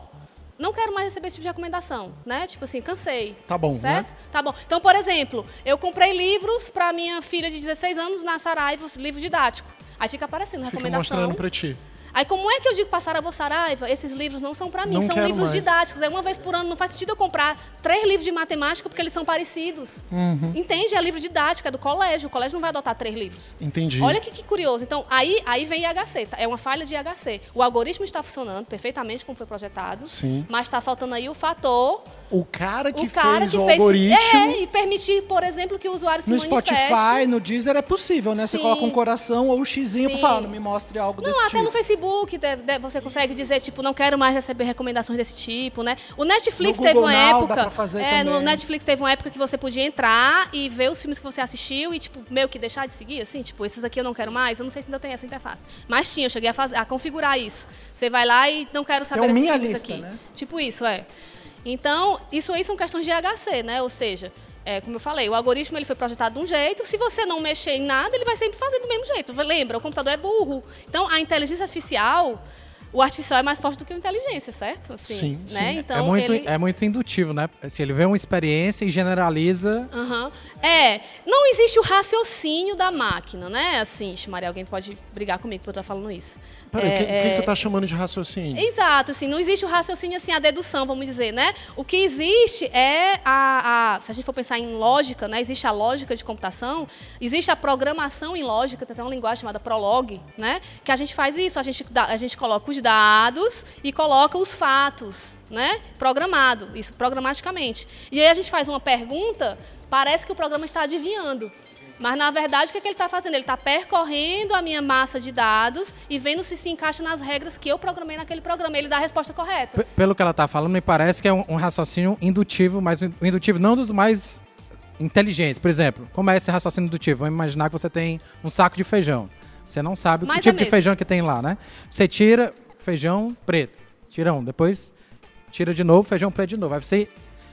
não quero mais receber esse tipo de recomendação, né? Tipo assim, cansei. Tá bom, certo? né? Tá bom. Então, por exemplo, eu comprei livros para minha filha de 16 anos na Saraiva, livro didático. Aí fica aparecendo Fica recomendação. mostrando pra ti. Aí como é que eu digo pra Saraiva, Saraiva, esses livros não são pra mim, Não são livros mais. didáticos. É uma vez por ano, não faz sentido eu comprar três livros de matemática porque eles são parecidos. Uhum. Entende? É livro didático, é do colégio. O colégio não vai adotar três livros. Entendi. Olha que, que curioso. Então, aí, aí vem IHC, tá? é uma falha de IHC. O algoritmo está funcionando perfeitamente como foi projetado, Sim. mas está faltando aí o fator, O cara que o cara fez que o fez algoritmo. é, e permitir, por exemplo, que o usuário se No manifeste. Spotify, no Deezer é possível, né? Você Sim. coloca um coração ou um xizinho Sim. falar, não me mostre algo Não, desse até tipo. no Facebook de- você consegue dizer, tipo, não quero mais receber recomendações desse tipo, né? O Netflix No teve uma Now época. dá pra fazer é, no também. Netflix teve uma época que você podia entrar e ver os filmes que você assistiu e, tipo, meio que deixar de seguir, assim, tipo, esses aqui eu não quero mais. Eu não sei se ainda tem essa interface. Mas tinha, eu cheguei a, fazer, a configurar isso. Você vai lá e não quero saber desses minha filmes lista, aqui. né? Tipo isso, é. Então, isso aí são questões de HC, né? Ou seja, é, como eu falei, o algoritmo ele foi projetado de um jeito, se você não mexer em nada, ele vai sempre fazer do mesmo jeito. Lembra, o computador é burro. Então, a inteligência artificial, o artificial é mais forte do que a inteligência, certo? Assim, Sim, né? sim. Então, é, muito, ele... é muito indutivo, né? Assim, ele vê uma experiência e generaliza. Aham. É, não existe o raciocínio da máquina, né? Assim, Maria, alguém pode brigar comigo por eu estar falando isso. Peraí, o É, que, que, é, que tu tá chamando de raciocínio? Exato, assim, não existe o raciocínio, assim, a dedução, vamos dizer, né? O que existe é a, a- se a gente for pensar em lógica, né? Existe a lógica de computação, existe a programação em lógica, tem até uma linguagem chamada Prolog, né? Que a gente faz isso, a gente, dá- a gente coloca os dados e coloca os fatos, né? Programado, isso programaticamente. E aí a gente faz uma pergunta, parece que o programa está adivinhando. Mas, na verdade, o que, é que ele está fazendo? Ele está percorrendo a minha massa de dados e vendo se se encaixa nas regras que eu programei naquele programa. Ele dá a resposta correta. P- pelo que ela tá falando, me parece que é um, um raciocínio indutivo, mas um indutivo não dos mais inteligentes. Por exemplo, como é esse raciocínio indutivo? Vamos imaginar que você tem um saco de feijão. Você não sabe o é tipo de feijão que tem lá, né? Você tira feijão preto, tira um, depois tira de novo, feijão preto de novo. Aí você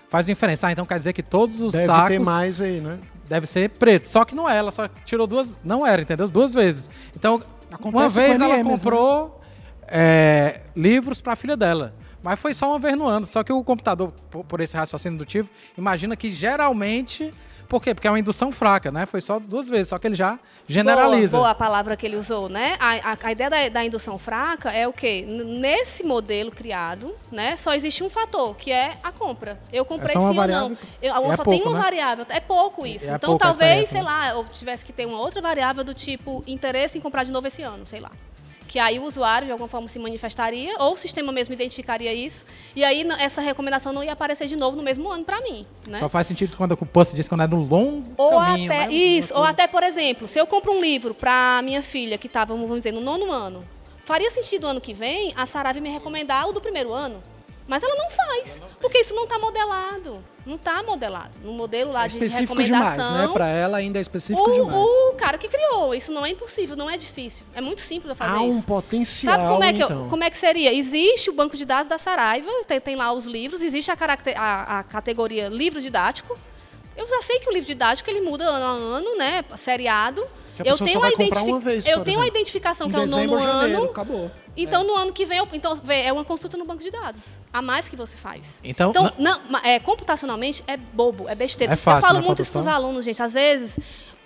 faz diferença. Ah, então quer dizer que todos os Deve sacos ter mais aí, né? deve ser preto. Só que não é, ela só tirou duas. Não era, entendeu? Duas vezes. Então, uma Acontece vez com ela né? comprou é, livros para a filha dela. Mas foi só uma vez no ano. Só que o computador, por, por esse raciocínio indutivo, imagina que geralmente. Por quê? Porque é uma indução fraca, né? Foi só duas vezes, só que ele já generaliza. Boa, boa a palavra que ele usou, né? A, a, a ideia da, da, indução fraca é o quê? Nesse modelo criado, né? Só existe um fator, que é a compra. Eu comprei é sim ou não. Eu, é só pouco, tem uma né? variável. É pouco isso. É então talvez, sei né? lá, eu tivesse que ter uma outra variável do tipo interesse em comprar de novo esse ano, sei lá que aí o usuário de alguma forma se manifestaria, ou o sistema mesmo identificaria isso, e aí essa recomendação não ia aparecer de novo no mesmo ano para mim. Né? Só faz sentido quando o post diz quando é no longo ou caminho. Até, né? Isso, ou até, por exemplo, se eu compro um livro para minha filha que estava, vamos dizer, no nono ano, faria sentido ano que vem a Sarave me recomendar o do primeiro ano? Mas ela não faz, porque isso não está modelado. Não está modelado. No modelo lá é de específico recomendação. demais, né? Para ela ainda é específico o, demais. O cara que criou, isso não é impossível, não é difícil. É muito simples de fazer Há isso. um potencial, Sabe como é que, então. como é que seria? Existe o banco de dados da Saraiva, tem, tem lá os livros, existe a, a, a categoria livro didático. Eu já sei que o livro didático ele muda ano a ano, né? Seriado. Que a eu tenho, a comprar uma vez, eu tenho a identificação em que é o nono janeiro, ano. Acabou. Então, é. no ano que vem, eu, então, vê, é uma consulta no banco de dados. A mais que você faz. Então, então não, é, computacionalmente, é bobo, é besteira. É fácil, eu falo né, muito isso para os alunos, gente. Às vezes,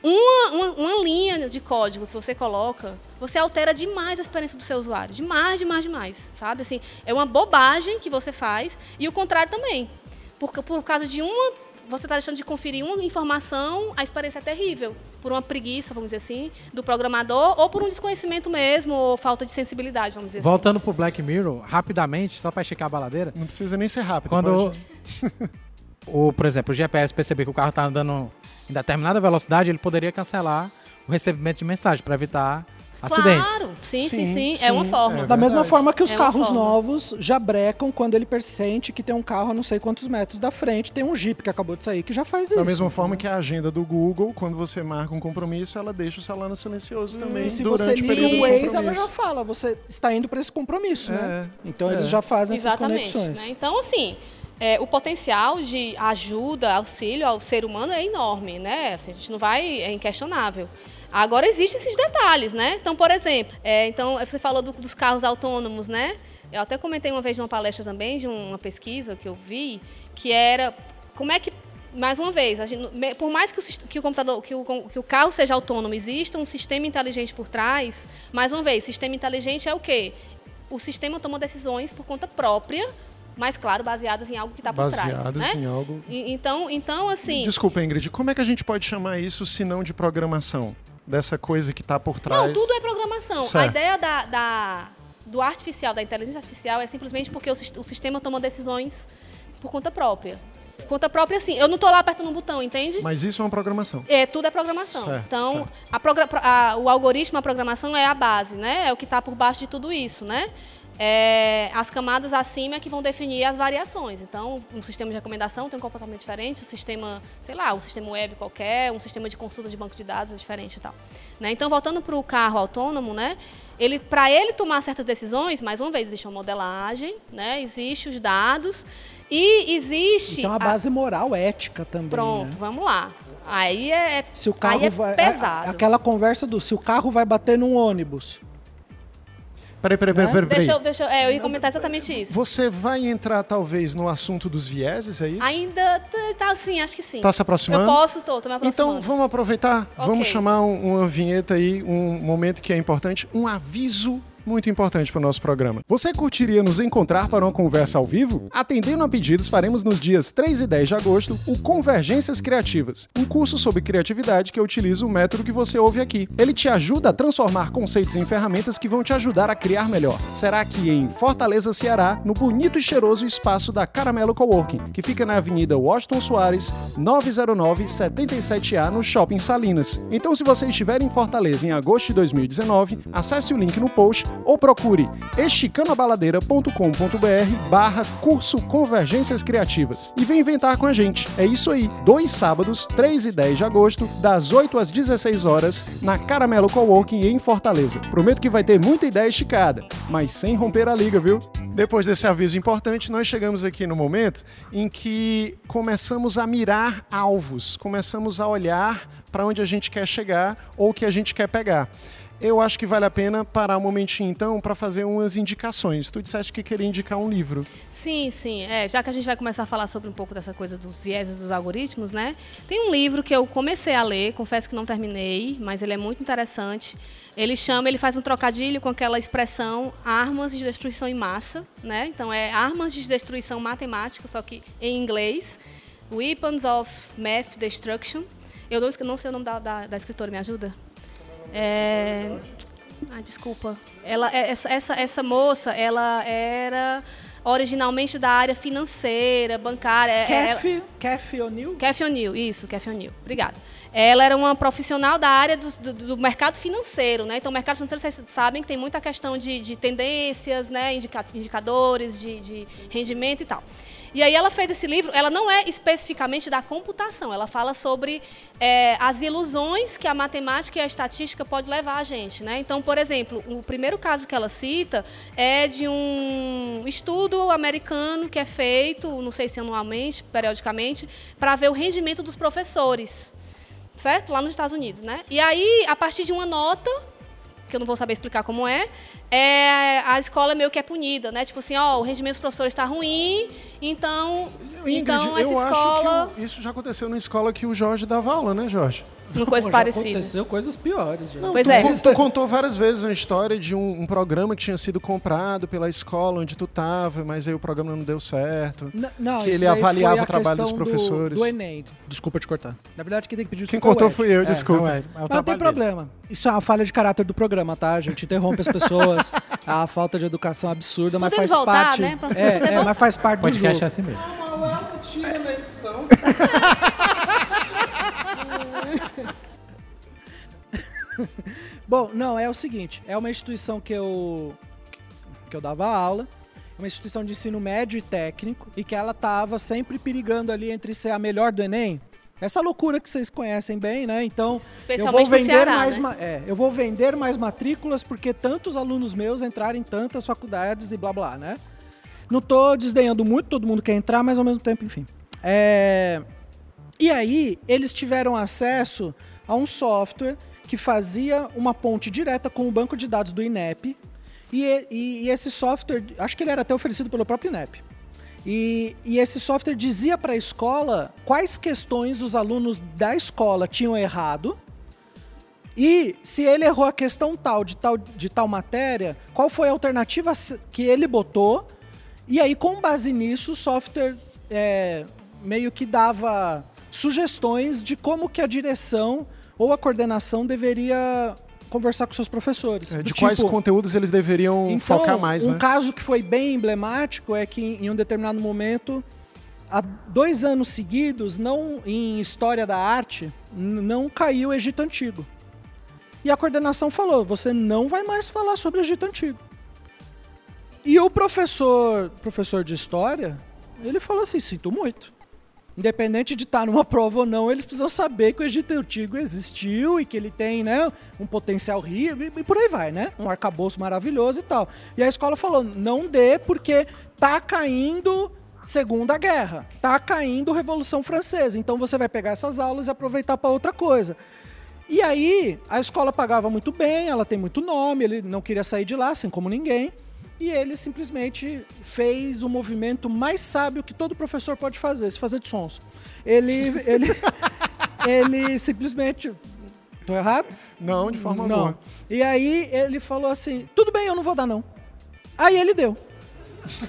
uma, uma, uma, linha de código que você coloca, você altera demais a experiência do seu usuário. Demais, demais, demais. Sabe? Assim, é uma bobagem que você faz. E o contrário também. Porque, por causa de uma você está deixando de conferir uma informação, a experiência é terrível. Por uma preguiça, vamos dizer assim, do programador, ou por um desconhecimento mesmo, ou falta de sensibilidade, vamos dizer Voltando assim. para o Black Mirror, rapidamente, só para esticar a baladeira. Não precisa nem ser rápido. Quando, o, por exemplo, o GPS perceber que o carro está andando em determinada velocidade, ele poderia cancelar o recebimento de mensagem para evitar acidentes. Claro, sim, sim, sim, sim. é uma forma. É da mesma forma que os é carros novos já brecam quando ele persente que tem um carro a não sei quantos metros da frente, tem um Jeep que acabou de sair que já faz isso. Da mesma forma que a agenda do Google, quando você marca um compromisso, ela deixa o celular no silencioso hum, também. E se durante você liga o Waze, ela já fala, você está indo para esse compromisso, né? é, né? Então é. eles já fazem Exatamente, essas conexões. Né? Então, assim, é, o potencial de ajuda, auxílio ao ser humano é enorme, né? Assim, a gente não vai, é inquestionável. Agora existem esses detalhes, né? Então, por exemplo, é, então você falou do, dos carros autônomos, né? Eu até comentei uma vez de uma palestra também, de uma pesquisa que eu vi, que era como é que mais uma vez, gente, por mais que o, que o computador, que o, que o, carro seja autônomo, exista um sistema inteligente por trás. Mais uma vez, sistema inteligente é o quê? O sistema toma decisões por conta própria, mas claro, baseadas em algo que está por trás. Baseadas né? em algo. E, então, então, assim. Desculpa, Ingrid, como é que a gente pode chamar isso se não de programação? Dessa coisa que está por trás. Não, tudo é programação. Certo. A ideia da, da, do artificial, da inteligência artificial, é simplesmente porque o, o sistema toma decisões por conta própria. Por conta própria, sim. Eu não estou lá apertando um botão, entende? Mas isso é uma programação. É, tudo é programação. Certo, então, certo. A a, o algoritmo, a programação é a base, né? É o que está por baixo de tudo isso, né? É, as camadas acima é que vão definir as variações. Então, um sistema de recomendação tem um comportamento diferente, um sistema, sei lá, um sistema web qualquer, um sistema de consulta de banco de dados é diferente e tal. Né? Então, voltando para o carro autônomo, né? Ele, para ele tomar certas decisões, mais uma vez, existe uma modelagem, né? existe os dados e existe... Então, a base a... moral, ética também, Pronto, né? vamos lá. Aí é, se o carro é vai, pesado. aquela conversa do se o carro vai bater num ônibus Peraí, peraí, peraí, peraí. Deixa eu, deixa eu, é, eu ia comentar exatamente isso. Você vai entrar, talvez, no assunto dos vieses, é isso? Ainda, tá, sim, acho que sim. Tá se aproximando? Eu posso, tô, tô me aproximando. Então, vamos aproveitar, okay. vamos chamar uma vinheta aí, um momento que é importante, um aviso muito importante para o nosso programa. Você curtiria nos encontrar para uma conversa ao vivo? Atendendo a pedidos, faremos nos dias 3 e 10 de agosto o Convergências Criativas, um curso sobre criatividade que utiliza o método que você ouve aqui. Ele te ajuda a transformar conceitos em ferramentas que vão te ajudar a criar melhor. Será aqui em Fortaleza, Ceará, no bonito e cheiroso espaço da Caramelo Coworking, que fica na Avenida Washington Soares, 909 77A, no Shopping Salinas. Então, se você estiver em Fortaleza em agosto de 2019, acesse o link no post ou procure esticanoabaladeira.com.br barra curso Convergências Criativas e vem inventar com a gente. É isso aí, dois sábados, 3 e 10 de agosto, das 8 às 16 horas, na Caramelo Coworking em Fortaleza. Prometo que vai ter muita ideia esticada, mas sem romper a liga, viu? Depois desse aviso importante, nós chegamos aqui no momento em que começamos a mirar alvos, começamos a olhar para onde a gente quer chegar ou o que a gente quer pegar. Eu acho que vale a pena parar um momentinho então para fazer umas indicações. Tu disseste que queria indicar um livro. Sim, sim. É, já que a gente vai começar a falar sobre um pouco dessa coisa dos vieses dos algoritmos, né? Tem um livro que eu comecei a ler, confesso que não terminei, mas ele é muito interessante. Ele chama, ele faz um trocadilho com aquela expressão armas de destruição em massa, né? Então é armas de destruição matemática, só que em inglês. Weapons of Math Destruction. Eu não, sei o nome da, da, da escritora, me ajuda? É... Ah, desculpa. Ela, é, essa, essa, essa moça, ela era originalmente da área financeira, bancária. Kathy, ela... Kathy O'Neill? Kathy O'Neill, isso, Kathy O'Neill. Obrigada. Ela era uma profissional da área do, do, do, mercado financeiro, né? Então, o mercado financeiro, vocês sabem que tem muita questão de, de tendências, né? indicadores de, de rendimento e tal. E aí ela fez esse livro, ela não é especificamente da computação, ela fala sobre é, as ilusões que a matemática e a estatística pode levar a gente. Né? Então, por exemplo, o primeiro caso que ela cita é de um estudo americano que é feito, não sei se anualmente, periodicamente, para ver o rendimento dos professores. Certo? Lá nos Estados Unidos, né? E aí, a partir de uma nota, que eu não vou saber explicar como é, é, a escola meio que é punida, né? Tipo assim, ó, o rendimento dos professores está ruim, então, Ingrid, então essa eu escola... acho que isso já aconteceu na escola que o Jorge dava aula, né, Jorge? Uma coisa Pô, parecida. aconteceu coisas piores. Já. Não, Pois tu, é. con- tu contou várias vezes uma história de um, um programa que tinha sido comprado pela escola onde tu tava, mas aí o programa não deu certo. N- Não, Que isso ele avaliava foi a o trabalho dos questão do- professores. Do, Enem. Desculpa te cortar. Na verdade, quem tem que pedir Quem desculpa é o contou fui eu, É, desculpa. não, é, é Mas não tem problema. Isso é uma falha de caráter do programa, tá? A gente interrompe as pessoas. a falta de educação absurda, mas faz voltar, parte. né? É, é, Podemos- mas faz parte do jogo. é assim mesmo. Bom, não, é o seguinte, é uma instituição que eu que eu dava aula, uma instituição de ensino médio e técnico e que ela estava sempre perigando ali entre ser a melhor do ENEM. Essa loucura que vocês conhecem bem, né? Então, eu vou vender Ceará, mais né? é, eu vou vender mais matrículas porque tantos alunos meus entraram em tantas faculdades e blá blá, né? Não tô desdenhando muito, todo mundo quer entrar, mas ao mesmo tempo, enfim. É, E aí, eles tiveram acesso a um software que fazia uma ponte direta com o banco de dados do INEP. E, e- e esse software, acho que ele era até oferecido pelo próprio INEP. E, e esse software dizia para a escola quais questões os alunos da escola tinham errado. E se ele errou a questão tal de tal, de tal matéria, qual foi a alternativa que ele botou. E aí, com base nisso, o software é, meio que dava sugestões de como que a direção ou a coordenação deveria conversar com seus professores. É, de quais tipo, conteúdos eles deveriam então, focar mais, um né? caso que foi bem emblemático é que em um determinado momento, há dois anos seguidos, não em história da arte, não caiu o Egito Antigo. E a coordenação falou: você não vai mais falar sobre o Egito Antigo. E o professor, professor de história, ele falou assim: sinto muito. Independente de estar numa prova ou não, eles precisam saber que o Egito Antigo existiu e que ele tem né, um potencial rico e, e por aí vai, né? Um arcabouço maravilhoso e tal. E a escola falou: não dê, porque tá caindo Segunda Guerra, tá caindo Revolução Francesa. Então você vai pegar essas aulas e aproveitar para outra coisa. E aí, a escola pagava muito bem, ela tem muito nome, ele não queria sair de lá, assim como ninguém. E ele simplesmente fez o movimento mais sábio que todo professor pode fazer, se fazer de sons. Ele, ele, ele simplesmente. Tô errado? Não, de forma não. alguma. E aí ele falou assim: tudo bem, eu não vou dar, não. Aí ele deu.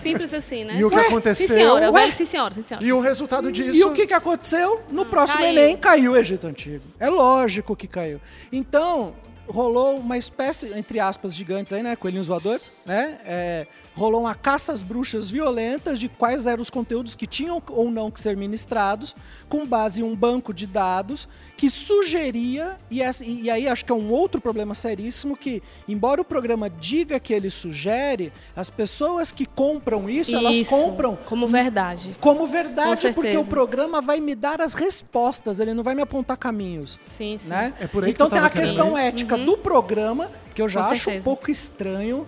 Simples assim, né? E o que Sim, aconteceu? senhora. Ué? Sim, senhora. Sim, senhora. E o resultado disso. E o que, que aconteceu? No próximo caiu. Enem caiu o Egito Antigo. É lógico que caiu. Então, rolou uma espécie, entre aspas, gigantes aí, né? Coelhinhos voadores, né? É, rolou uma caça às bruxas violentas de quais eram os conteúdos que tinham ou não que ser ministrados, com base em um banco de dados que sugeria, e, essa- e aí acho que é um outro problema seríssimo, que embora o programa diga que ele sugere, as pessoas que compram isso, elas Isso, compram como verdade. como verdade, Com porque o programa vai me dar as respostas, ele não vai me apontar caminhos. Sim, sim. Né? É por aí que então tem a questão ética do programa, que eu já Com acho um certeza. pouco estranho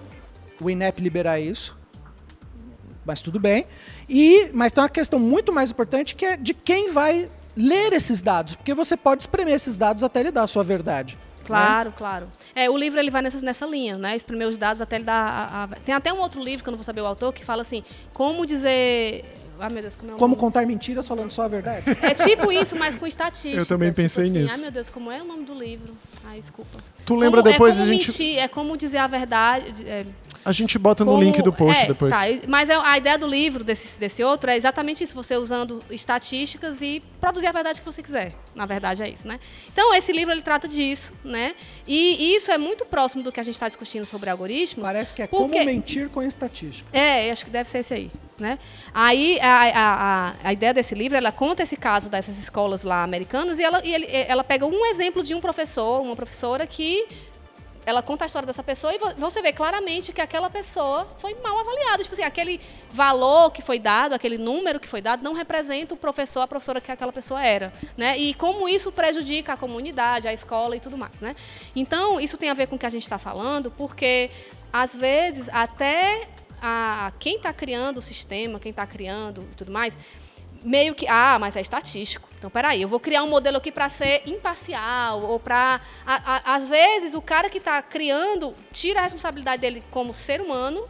o INEP liberar isso. Mas tudo bem. E, mas tem uma questão muito mais importante que é de quem vai ler esses dados. Porque você pode espremer esses dados até ele dar a sua verdade. Claro, claro. É, o livro ele vai nessa, nessa linha, né? Exprimir os dados até ele dar. A, a- Tem até um outro livro, que eu não vou saber o autor, que fala assim: como dizer. Ah, meu Deus, como é o Como contar mentiras falando só a verdade? É tipo isso, mas com estatística. Eu também pensei assim, nisso. Ai, meu Deus, como é o nome do livro? Ai, desculpa. Tu lembra Como- depois é como a gente mentir, é como dizer a verdade. é, a gente bota no como- link do post é, depois. tá, mas é- a ideia do livro, desse, desse outro, é exatamente isso, você usando estatísticas e produzir a verdade que você quiser. Na verdade, é isso, né? Então, esse livro, ele trata disso, né? E isso é muito próximo do que a gente está discutindo sobre algoritmos. Parece que é Porque- como mentir com estatística. É, acho que deve ser esse aí. Né? Aí a, a, a, a ideia desse livro, ela conta esse caso dessas escolas lá americanas e ela, e ele- ela pega um exemplo de um professor, uma professora que ela conta a história dessa pessoa e vo- você vê claramente que aquela pessoa foi mal avaliada. Tipo assim, aquele valor que foi dado, aquele número que foi dado, não representa o professor, a professora que aquela pessoa era. Né? E como isso prejudica a comunidade, a escola e tudo mais. Né? Então, isso tem a ver com o que a gente está falando, porque às vezes até a, quem está criando o sistema, quem está criando e tudo mais, meio que, ah, mas é estatístico. Então, peraí, eu vou criar um modelo aqui para ser imparcial, ou para. Às vezes, o cara que está criando tira a responsabilidade dele como ser humano,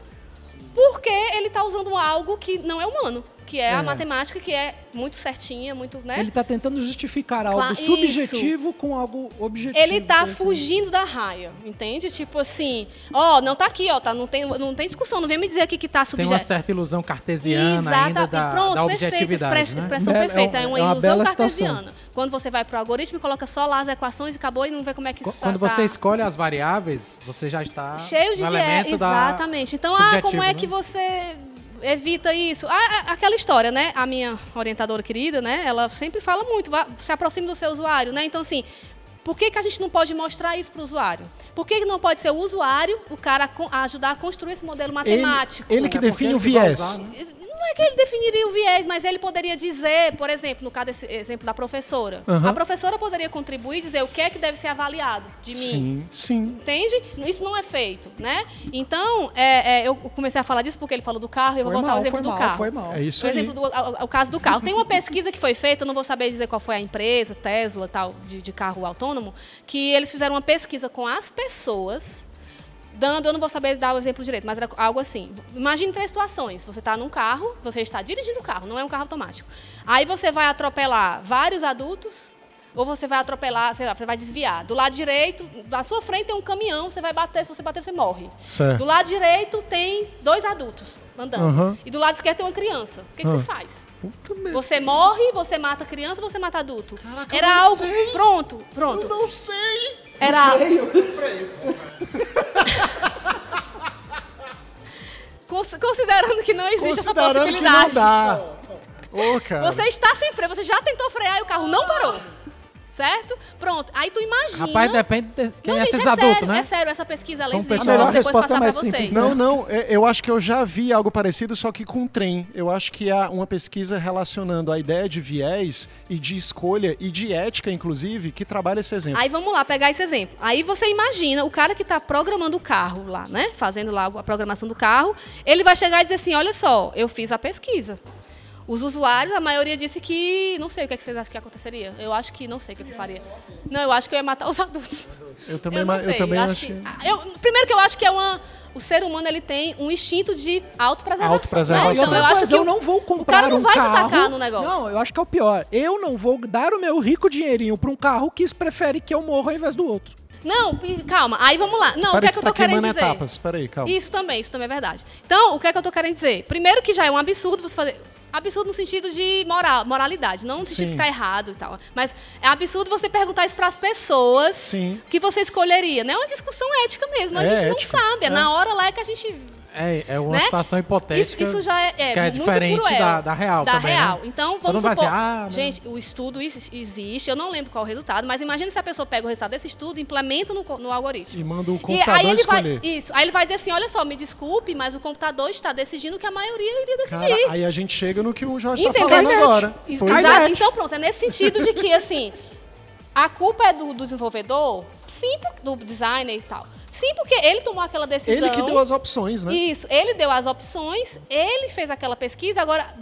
porque ele está usando algo que não é humano, que é, É. a matemática, que é muito certinha, muito. Né? Ele tá tentando justificar algo Cla- subjetivo com algo objetivo. Ele tá por assim fugindo da raia, entende? Tipo assim, ó, não tá aqui, ó, tá, não, tem, não tem discussão, não vem me dizer aqui que tá Tem subjetivo. uma certa ilusão cartesiana ainda Exata- da, pronto, da perfeito, objetividade, express- né? expressão É- é perfeita, é, um- uma é uma ilusão cartesiana. Quando você vai pro algoritmo e coloca só lá as equações e acabou e não vê como é que isso tá- Quando você tá escolhe as variáveis, você já está cheio de elemento da exatamente. Então, ah, como é né? que você evita isso? Ah, ah, aquela história, né? A minha orientadora querida, né? Ela sempre fala muito, vá, se aproxime do seu usuário, né? Então, assim, por que, que a gente não pode mostrar isso para o usuário? Por que, que não pode ser o usuário, o cara a ajudar a construir esse modelo Ele, matemático? ele que É define ele o viés. usar, né? Não é que ele definiria o viés, mas ele poderia dizer, por exemplo, no caso desse exemplo da professora. Aham. A professora poderia contribuir e dizer o que é que deve ser avaliado de mim. Sim, sim. Entende? Isso não é feito, né? Então, é, é, eu comecei a falar disso porque ele falou do carro e eu Foi vou voltar ao mal, exemplo foi do mal, carro. foi mal. É isso O aí. exemplo do o, o caso do carro. Tem uma pesquisa que foi feita, eu não vou saber dizer qual foi a empresa, Tesla, tal, de, de carro autônomo, que eles fizeram uma pesquisa com as pessoas, dando, eu não vou saber dar o exemplo direito, mas era algo assim. Imagine três situações. Você está num carro, você está dirigindo o carro, não é um carro automático. Aí você vai atropelar vários adultos, ou você vai atropelar, sei lá, você vai desviar. Do lado direito, da sua frente tem um caminhão, você vai bater, se você bater, você morre. Certo. Do lado direito tem dois adultos andando. Aham. E do lado esquerdo tem uma criança. O que, que Ah. você faz? Puta merda. Você morre, você mata criança, você mata adulto. Caraca, eu Era não algo. sei. Pronto, pronto. Eu não sei. Era. Cons- Considerando que não existe essa Considerando que não possibilidade. dá. Ô, cara. Você está sem freio, você já tentou frear e o carro não parou. Certo? Pronto. Aí tu imagina. Rapaz, depende de quem não, é esses é adultos, sério, né? É sério, essa pesquisa ela Como existe. pessoal- eu A melhor resposta é mais simples, né? Não, não, é- eu acho que eu já vi algo parecido, só que com trem. Eu acho que há uma pesquisa relacionando a ideia de viés e de escolha e de ética, inclusive, que trabalha esse exemplo. Aí vamos lá, pegar esse exemplo. Aí você imagina o cara que está programando o carro lá, né? Fazendo lá a programação do carro, ele vai chegar e dizer assim: olha só, eu fiz a pesquisa. Os usuários, a maioria disse que. Não sei o que, é que vocês acham que aconteceria. Eu acho que não sei o que eu faria. Não, eu acho que eu ia matar os adultos. Eu também, eu não ma- sei. eu também acho achei. que- Ah, eu- primeiro que eu acho que é uma. O ser humano ele tem um instinto de autopreservação. Autopreservação. Então, eu acho que eu o- não vou o comprar cara não um vai se carro. tacar no negócio. Não, eu acho que é o pior. Eu não vou dar o meu rico dinheirinho pra um carro que prefere que eu morra ao invés do outro. Não, calma. Aí vamos lá. Não, o que é que eu tá tô querendo queimando dizer? etapas. Peraí, calma. Isso também, isso também é verdade. Então, o que é que eu tô querendo dizer? Primeiro que já é um absurdo você fazer. Absurdo no sentido de moral, moralidade, não no sentido Sim. que tá errado e tal. Mas é absurdo você perguntar isso pras pessoas Sim. que você escolheria. Não é uma discussão ética mesmo. A É gente ética, não sabe. É, é. na hora lá é que a gente. É, é uma Né? situação Isso, hipotética. isso já é, é que é diferente cruel. da- da real Da também, né? real. Então, Todo vamos supor... dizer, ah, gente, o estudo is- existe. Eu não lembro qual é o resultado, mas imagine se a pessoa pega o resultado desse estudo e implementa no, no algoritmo. E manda o E computador aí ele escolher. vai, isso. Aí ele vai dizer assim, olha só, me desculpe, mas o computador está decidindo que a maioria iria decidir. Cara, aí a gente chega no que o Jorge tá Entendeu? falando agora. Isso, exato. é. Então pronto, é nesse sentido de que assim, a culpa é do, do desenvolvedor, sim, do designer e tal. Sim, porque ele tomou aquela decisão. Ele que deu as opções, né? Isso, ele deu as opções, ele fez aquela pesquisa. Agora,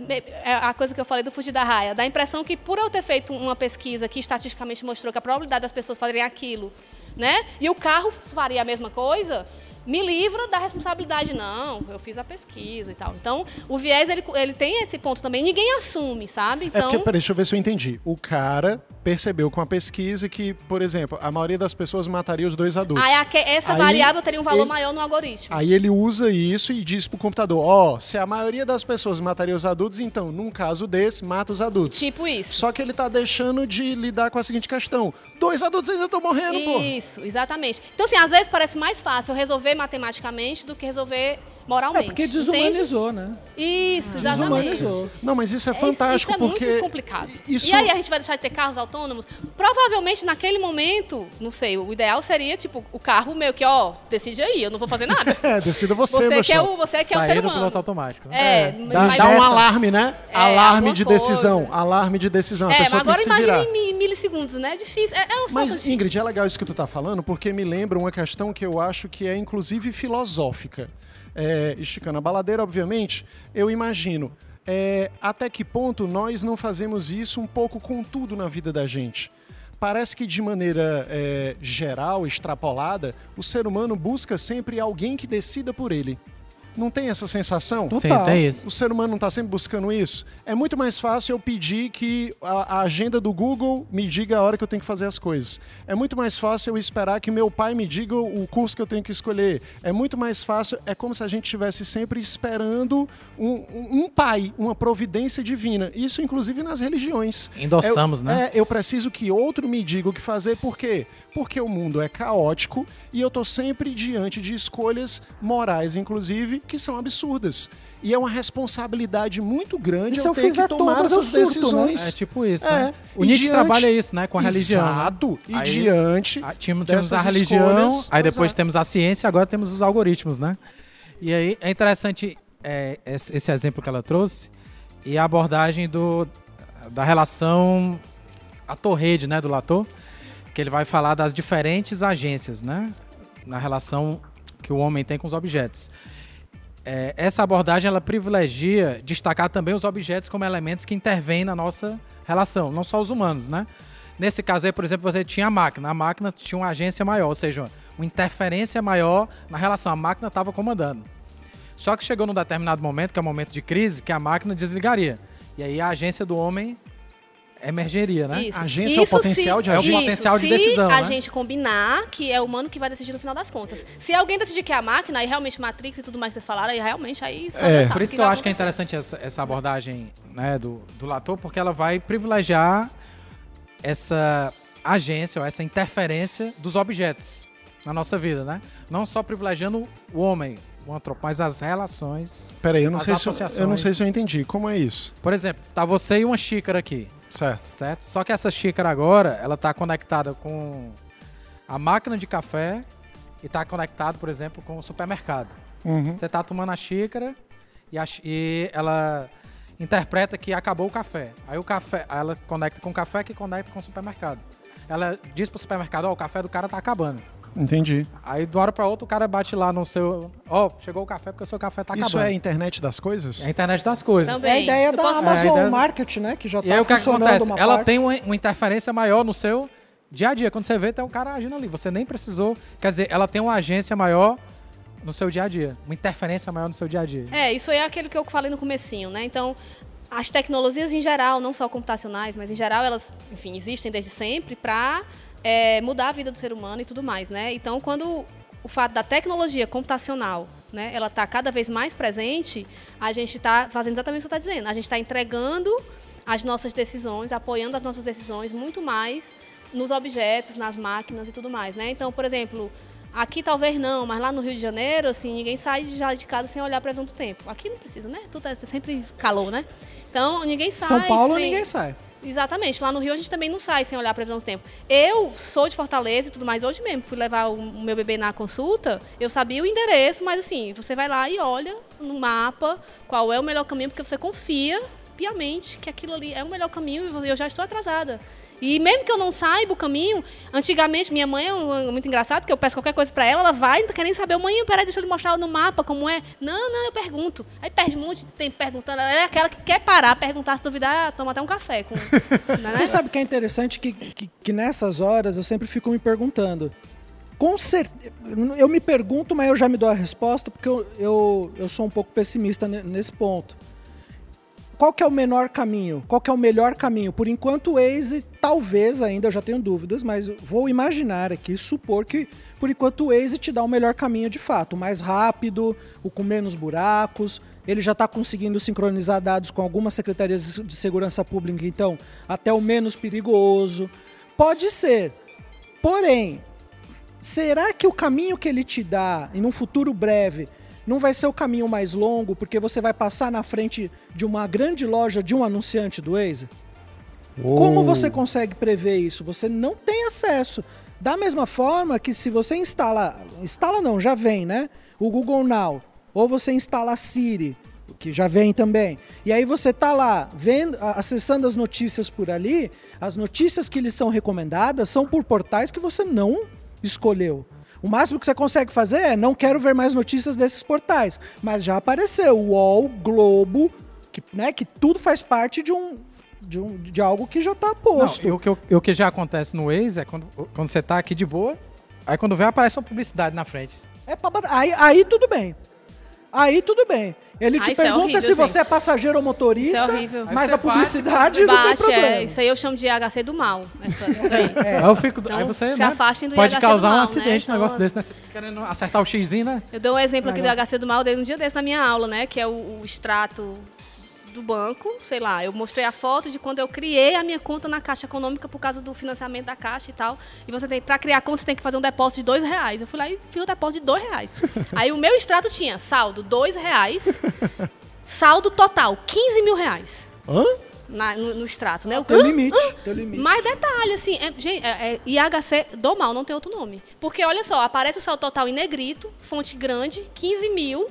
é a coisa que eu falei do fugir da raia, dá a impressão que por eu ter feito uma pesquisa que estatisticamente mostrou que a probabilidade das pessoas fazerem aquilo né? E o carro faria a mesma coisa, me livra da responsabilidade. Não, eu fiz a pesquisa e tal. Então, o viés, ele, ele tem esse ponto também. Ninguém assume, sabe? É Então, porque, peraí, deixa eu ver se eu entendi. O cara percebeu com a pesquisa que, por exemplo, a maioria das pessoas mataria os dois adultos. aí essa Aí, variável teria um valor ele- maior no algoritmo. Aí ele usa isso e diz pro computador, ó, se a maioria das pessoas mataria os adultos, então, num caso desse, mata os adultos. Tipo isso. Só que ele tá deixando de lidar com a seguinte questão. Dois adultos ainda estão morrendo, pô. Isso, exatamente. Então, assim, às vezes parece mais fácil eu matematicamente do que resolver moralmente. É porque entende? desumanizou, né? Isso, exatamente. Desumanizou. Não, mas isso é É, isso- fantástico, isso, é porque... muito complicado. Isso... E aí a gente vai deixar de ter carros autônomos? Provavelmente naquele momento, não sei, o ideal seria, tipo, o carro meio que, ó, decide aí, eu não vou fazer nada. É, decida você, Você meu que é o, você que é o ser do humano. piloto automático. Né? É, Dá, mas- dá um alarme, né? É, alarme de coisa. decisão. Alarme de decisão. a É, mas pessoa agora tem que se virar. imagina em mi- milissegundos, né? É difícil. É, é situação Mas, difícil. Ingrid, é legal isso que tu tá falando, porque me lembra uma questão que eu acho que é, inclusive, filosófica. É, esticando a baladeira, obviamente, eu imagino é, até que ponto nós não fazemos isso um pouco com tudo na vida da gente. Parece que, de maneira é, geral, extrapolada, o ser humano busca sempre alguém que decida por ele. Não tem essa sensação? Sim, Total. tem isso. O ser humano não está sempre buscando isso? É muito mais fácil eu pedir que a, a agenda do Google me diga a hora que eu tenho que fazer as coisas. É muito mais fácil eu esperar que meu pai me diga o curso que eu tenho que escolher. É muito mais fácil, é como se a gente estivesse sempre esperando um, um- um pai, uma providência divina. Isso, inclusive, nas religiões. Endossamos, Eu- né? É, eu preciso que outro me diga o que fazer, por quê? Porque o mundo é caótico e eu tô sempre diante de escolhas morais, inclusive, que são absurdas. E é uma responsabilidade muito grande E se eu eu ter fizer que tomar todas, essas surto, né? decisões. É tipo isso, É, né? O e Nietzsche diante- trabalha isso, né? Com a religião. né? Exato. E Aí- diante Ah, tínhamos, temos a religião, escolhas, aí depois exato. temos a ciência, agora temos os algoritmos, né? E aí é interessante é, esse esse exemplo que ela trouxe e a abordagem do, da relação ator-rede, né, do Latour, que ele vai falar das diferentes agências, né, na relação que o homem tem com os objetos. É, essa abordagem ela privilegia destacar também os objetos como elementos que intervêm na nossa relação, não só os humanos, né? Nesse caso aí, por exemplo, você tinha a máquina. A máquina tinha uma agência maior, ou seja, uma interferência maior na relação. A máquina estava comandando. Só que chegou num determinado momento, que é o momento de crise, que a máquina desligaria. E aí a agência do homem emergeria, né? Isso. Agência é o potencial se, de agir. É o potencial de se decisão, a né? gente combinar que é o humano que vai decidir no final das contas. Se alguém decidir que é a máquina, aí realmente Matrix e tudo mais que vocês falaram, aí realmente aí só É. Por isso que eu acho que é interessante essa, essa abordagem né, do, do Latour, porque ela vai privilegiar essa agência ou essa interferência dos objetos na nossa vida, né? Não só privilegiando o homem, o mas as relações. Peraí, eu não, sei se, eu- eu não sei se eu entendi. Como é isso? Por exemplo, tá você e uma xícara aqui, Certo. certo? Só que essa xícara agora, ela tá conectada com a máquina de café e tá conectado, por exemplo, com o supermercado. Uhum. Você tá tomando a xícara e, a e ela interpreta que acabou o café. Aí o café, ela conecta com o café que conecta com o supermercado. Ela diz pro supermercado, ó, o café do cara tá acabando. Entendi. Aí de uma hora pra outra o cara bate lá no seu, ó, chegou o café porque o seu café tá Isso acabando. é a internet das coisas? É a internet das coisas. Também. É a ideia Eu da posso- Amazon É, ideia- Market, né? Que já E aí tá o que, funcionando acontece? Ela parte. tem uma, uma interferência maior no seu dia a dia. Quando você vê, tem o cara agindo ali. Você nem precisou. Quer dizer, ela tem uma agência maior no seu dia a dia. Uma interferência maior no seu dia a dia. É, isso aí é aquilo que eu falei no comecinho, né? Então, as tecnologias em geral, não só computacionais, mas em geral elas, enfim, existem desde sempre para mudar a vida do ser humano e tudo mais, né? Então, quando o fato da tecnologia computacional, né, ela está cada vez mais presente, a gente está fazendo exatamente o que você está dizendo. A gente está entregando as nossas decisões, apoiando as nossas decisões muito mais nos objetos, nas máquinas e tudo mais, né? Então, por exemplo, Aqui talvez não, mas lá no Rio de Janeiro, assim, ninguém sai já de casa sem olhar a previsão do tempo. Aqui não precisa, né? Tudo é sempre calor, né? Então, ninguém sai. São Paulo sem... ninguém sai. Exatamente. Lá no Rio a gente também não sai sem olhar a previsão do tempo. Eu sou de Fortaleza e tudo mais. Hoje mesmo fui levar o meu bebê na consulta. Eu sabia o endereço, mas assim, você vai lá e olha no mapa qual é o melhor caminho, porque você confia piamente que aquilo ali é o melhor caminho e eu já estou atrasada. E mesmo que eu não saiba o caminho, antigamente minha mãe é muito engraçado, que eu peço qualquer coisa pra ela, ela vai, não quer nem saber, mãe, peraí, deixa eu lhe mostrar no mapa como é. Não, não, eu pergunto. Aí perde um monte de tempo perguntando. Ela é aquela que quer parar, perguntar, se duvidar, toma até um café. Com, né? Você sabe que é interessante que, que, que nessas horas eu sempre fico me perguntando: com certeza. Eu me pergunto, mas eu já me dou a resposta, porque eu, eu, eu sou um pouco pessimista ne- nesse ponto. Qual que é o menor caminho? Qual que é o melhor caminho? Por enquanto, o Waze, talvez ainda, eu já tenho dúvidas, mas vou imaginar aqui, supor que, por enquanto, o Waze te dá o melhor caminho de fato. O mais rápido, o com menos buracos. Ele já está conseguindo sincronizar dados com algumas secretarias de segurança pública, então, até o menos perigoso. Pode ser. Porém, será que o caminho que ele te dá, em um futuro breve, não vai ser o caminho mais longo, porque você vai passar na frente de uma grande loja de um anunciante do Waze? Como você consegue prever isso? Você não tem acesso. Da mesma forma que se você instala, instala não, já vem, né? O Google Now, ou você instala a Siri, que já vem também. E aí você tá lá vendo, acessando as notícias por ali, as notícias que lhes são recomendadas são por portais que você não escolheu. O máximo que você consegue fazer é não quero ver mais notícias desses portais, mas já apareceu o UOL, Globo, que, né, que tudo faz parte de um de, um, de algo que já está posto. o, que, já acontece no Waze é quando, quando você tá aqui de boa, aí quando vem aparece uma publicidade na frente. É pra aí, aí tudo bem. Aí tudo bem. Ele te Ah, é pergunta horrível, se você é gente. passageiro ou motorista, é horrível. mas a publicidade não tem Baixe, problema. é, isso aí eu chamo de HC do mal. Essa, aí. É. Aí eu fico. Então, aí você se né, afastem do pode IHC causar do um mal, acidente, né? um Então, negócio desse, né? Você fica querendo acertar o xizinho, né? Eu dou um exemplo aqui do Negócio. HC do mal, dei um dia desse na minha aula, né? Que é o, o extrato do banco, sei lá, eu mostrei a foto de quando eu criei a minha conta na Caixa Econômica por causa do financiamento da Caixa e tal. E você tem, pra criar conta, você tem que fazer um depósito de dois reais. Eu fui lá e fiz o depósito de dois reais. Aí o meu extrato tinha saldo dois reais, saldo total 15 mil reais Hã? na- no, no extrato, né? Eu, Tem "Hã? limite, tem limite. Mais detalhe, assim, é, gente, é, é IHC do mal, não tem outro nome. Porque, olha só, aparece o saldo total em negrito, fonte grande, 15 mil,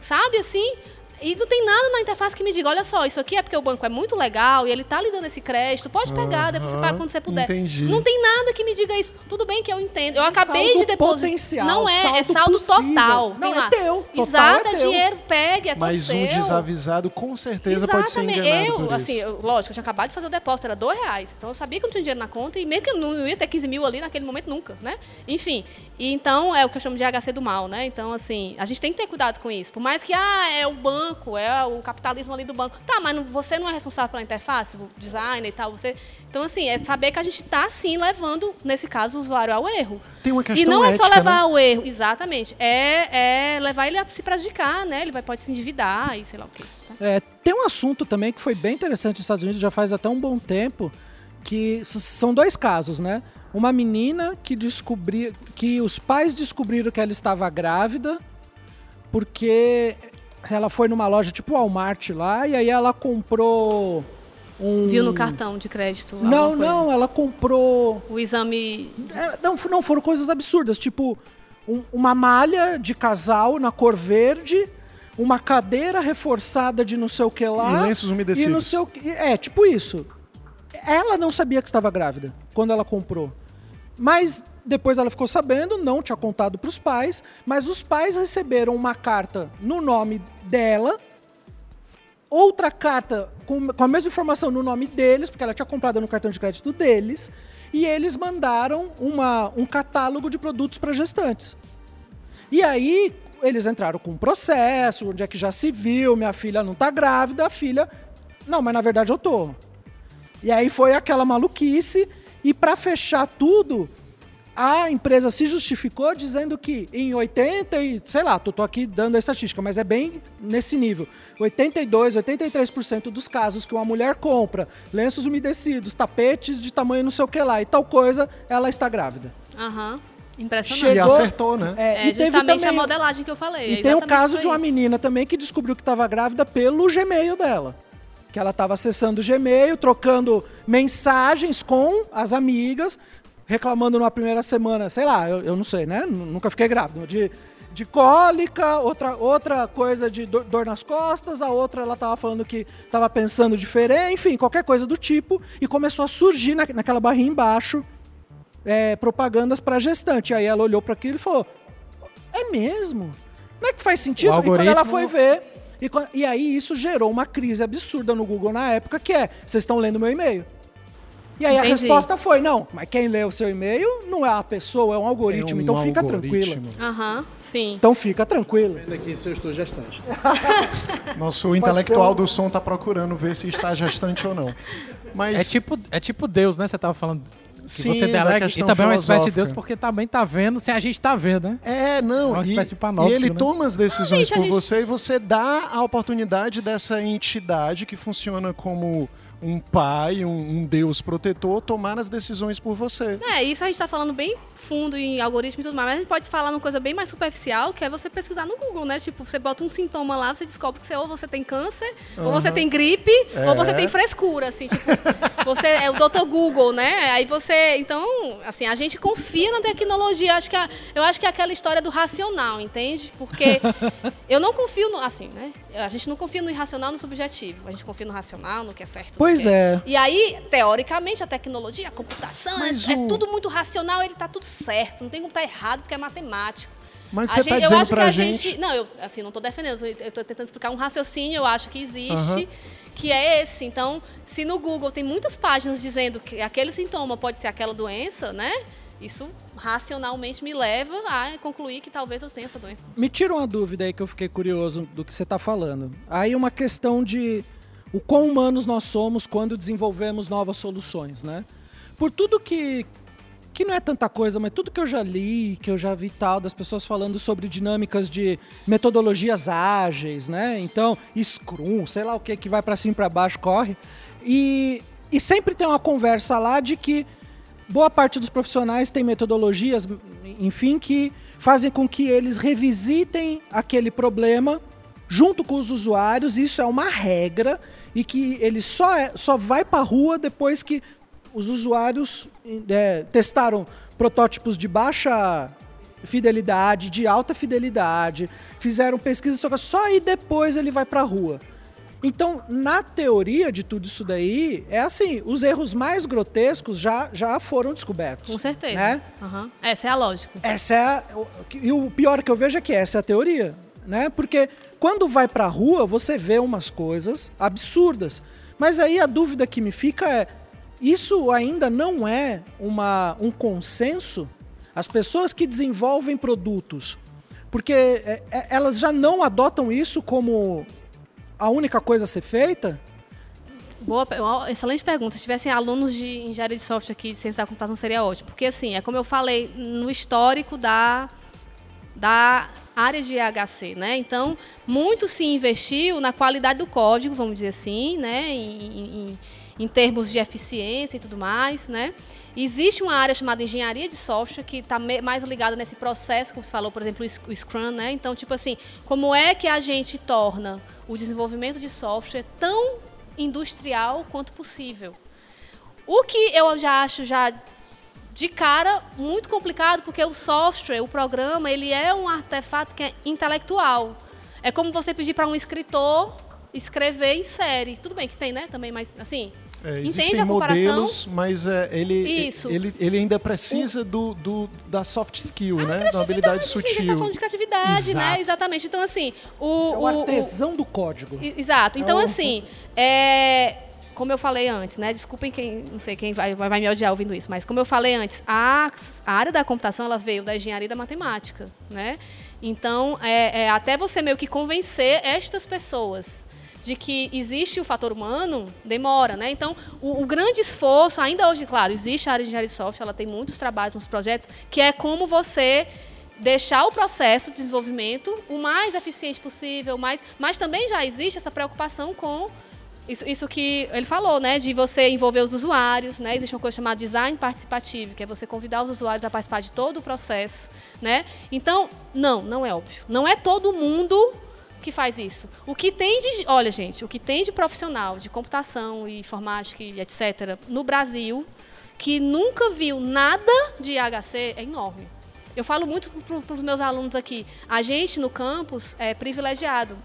sabe, assim... E não tem nada na interface que me diga, olha só, isso aqui é porque o banco é muito legal e ele tá lhe dando esse crédito, pode pegar, depois você paga quando você puder. entendi. Não tem nada que me diga isso. Tudo bem que eu entendo. Eu É acabei saldo de depositar. potencial, não é, é saldo saldo possível. total. Não, Tem é lá. teu, total Exato, é é teu. dinheiro, pegue, é Mas um seu. desavisado com certeza pode ser Exatamente. enganado eu, por assim, isso. eu- lógico, eu tinha acabado de fazer o depósito, era dois reais. Então eu sabia que eu não tinha dinheiro na conta e meio que eu não, não ia ter 15 mil ali naquele momento nunca, né? Enfim, e então é o que eu chamo de HC do mal, né? Então, assim, a gente tem que ter cuidado com isso. Por mais que, ah, é o banco, é o capitalismo ali do banco. Tá, mas não- você não é responsável pela interface, o designer e tal, você... Então, assim, é saber que a gente tá, sim, levando, nesse caso, o usuário ao erro. Tem uma questão E não é ética, só levar né? ao erro, exatamente. É, é levar ele a se prejudicar, né? Ele vai, pode se endividar e sei lá o quê. tá? É, tem um assunto também que foi bem interessante nos Estados Unidos já faz até um bom tempo, que são dois casos, né? Uma menina que descobriu que os pais descobriram que ela estava grávida porque ela foi numa loja tipo Walmart lá e aí ela comprou um Viu no cartão de crédito? Não, não, ela comprou O exame. é, não, não, foram coisas absurdas, tipo um- uma malha de casal na cor verde, uma cadeira reforçada de não sei o que lá. E lenços umedecidos. E não sei o que, é, tipo isso. Ela não sabia que estava grávida quando ela comprou. Mas depois ela ficou sabendo, não tinha contado para os pais, mas os pais receberam uma carta no nome dela, outra carta com, com a mesma informação no nome deles, porque ela tinha comprado no cartão de crédito deles, e eles mandaram uma, um catálogo de produtos para gestantes. E aí eles entraram com um processo, onde é que já se viu, minha filha não tá grávida, a filha. Não, mas na verdade eu tô. E aí foi aquela maluquice, e para fechar tudo, a empresa se justificou dizendo que em 80 e, sei lá, tô, tô aqui dando a estatística, mas é bem nesse nível. 82, 83% dos casos que uma mulher compra lenços umedecidos, tapetes de tamanho não sei o que lá e tal coisa, ela está grávida. Aham. Impressionante. E Chegou- acertou, né? É, É e teve também a modelagem que eu falei. e é tem o caso de uma menina também que descobriu que estava grávida pelo Gmail dela. Que ela estava acessando o Gmail, trocando mensagens com as amigas, reclamando na primeira semana, sei lá, eu, eu não sei, né? Nunca fiquei grávida. De, de cólica, outra, outra coisa de dor, dor nas costas, a outra ela estava falando que estava pensando diferente, enfim, qualquer coisa do tipo. E começou a surgir na, naquela barrinha embaixo é, propagandas para gestante. Aí ela olhou para aquilo e falou: É mesmo? Não é que faz sentido? E quando ela foi ver. E, e aí isso gerou uma crise absurda no Google na época, que é: vocês estão lendo meu e-mail. E aí a Entendi. resposta foi: não, mas quem lê o seu e-mail não é a pessoa, é um algoritmo. É um então fica algoritmo. tranquila. Aham, sim. Então fica tranquilo. Aqui se eu estou gestante. Nosso intelectual ser um- do som tá procurando ver se está gestante ou não. Mas É tipo, é tipo Deus, né? Você tava falando que Sim, você delega. E também é uma espécie de. Deus, porque também tá vendo sem a gente tá vendo, né? É, não, É uma e, espécie de e panóptico, ele né? toma as decisões gente, a por gente- você e você dá a oportunidade dessa entidade que funciona como um pai, um, um Deus protetor, tomar as decisões por você. É, isso a gente tá falando bem fundo em algoritmo e tudo mais, mas a gente pode falar numa coisa bem mais superficial, que é você pesquisar no Google, né? Tipo, você bota um sintoma lá, você descobre que você, ou você tem câncer, ou você tem gripe, ou você É. tem frescura, assim, tipo, você é o Dr. Google, né? Aí você, então, assim, a gente confia na tecnologia, eu acho que, a- eu acho que é aquela história do racional, entende? Porque eu não confio no, assim, né? A gente não confia no irracional, no subjetivo, a gente confia no racional, no que é certo. no Pois é. e aí, teoricamente, a tecnologia, a computação, é, é o- tudo muito racional, ele tá tudo certo. Não tem como estar errado, porque é matemático. Mas A você gente- está eu dizendo acho que pra a gente. Não, eu assim, não tô defendendo, eu tô tentando explicar um raciocínio, eu acho que existe, que é esse. Então, se no Google tem muitas páginas dizendo que aquele sintoma pode ser aquela doença, né? Isso racionalmente me leva a concluir que talvez eu tenha essa doença. Me tira uma dúvida aí que eu fiquei curioso do que você está falando. Aí uma questão de o quão humanos nós somos quando desenvolvemos novas soluções, né? Por tudo que que não é tanta coisa, mas tudo que eu já li, que eu já vi tal das pessoas falando sobre dinâmicas de metodologias ágeis, né? Então, Scrum, sei lá o que que vai para cima e para baixo corre. E e sempre tem uma conversa lá de que boa parte dos profissionais tem metodologias, enfim, que fazem com que eles revisitem aquele problema junto com os usuários. Isso é uma regra e que ele só, é- só vai para a rua depois que os usuários é, testaram protótipos de baixa fidelidade, de alta fidelidade, fizeram pesquisa, só só aí depois ele vai para a rua. Então, na teoria de tudo isso daí, é assim, os erros mais grotescos já, já foram descobertos. Com certeza. Né? Aham. Essa é a lógica. Essa é a, e o pior que eu vejo é que essa é a teoria, né? Porque quando vai pra rua, você vê umas coisas absurdas. Mas aí a dúvida que me fica é, isso ainda não é uma, um consenso? As pessoas que desenvolvem produtos, porque é, é, elas já não adotam isso como a única coisa a ser feita? Boa, excelente pergunta. Se tivessem alunos de engenharia de software aqui de ciência da computação, seria ótimo. Porque, assim, é como eu falei, no histórico da, da área de EHC, né? Então, muito se investiu na qualidade do código, vamos dizer assim, né? Em, em- em termos de eficiência e tudo mais, né? Existe uma área chamada engenharia de software que está mais ligada nesse processo, como você falou, por exemplo, o Scrum, né? Então, tipo assim, como é que a gente torna o desenvolvimento de software tão industrial quanto possível? O que eu já acho já de cara muito complicado, porque o software, o programa, ele é um artefato que é intelectual. É como você pedir para um escritor escrever em série. Tudo bem que tem, né? Também, mas assim, É, entende existem a comparação? modelos, mas é, ele, Isso. ele, ele ainda precisa do, do- da soft skill, né? Da habilidade a gente tá falando sutil. de criatividade, né? Exato. Exatamente. Então, assim, o. É o o- artesão do código. Exato. Então, É o- assim, é, como eu falei antes, né? Desculpem quem, não sei quem vai, vai me odiar ouvindo isso, mas como eu falei antes, a, a área da computação ela veio da engenharia e da matemática, né? Então, é, é, até você meio que convencer estas pessoas de que existe o fator humano, demora, né? Então, o, o grande esforço, ainda hoje, claro, existe a área de engenharia de software, ela tem muitos trabalhos, muitos projetos, que é como você deixar o processo de desenvolvimento o mais eficiente possível, mais, mas também já existe essa preocupação com isso, isso que ele falou, né, de você envolver os usuários, né, existe uma coisa chamada design participativo, que é você convidar os usuários a participar de todo o processo, né? Então, não, não é óbvio. Não é todo mundo que faz isso. O que tem de, olha, gente, o que tem de profissional de computação e informática e etc no Brasil que nunca viu nada de IHC é enorme. Eu falo muito para os meus alunos aqui. A gente no campus é privilegiado.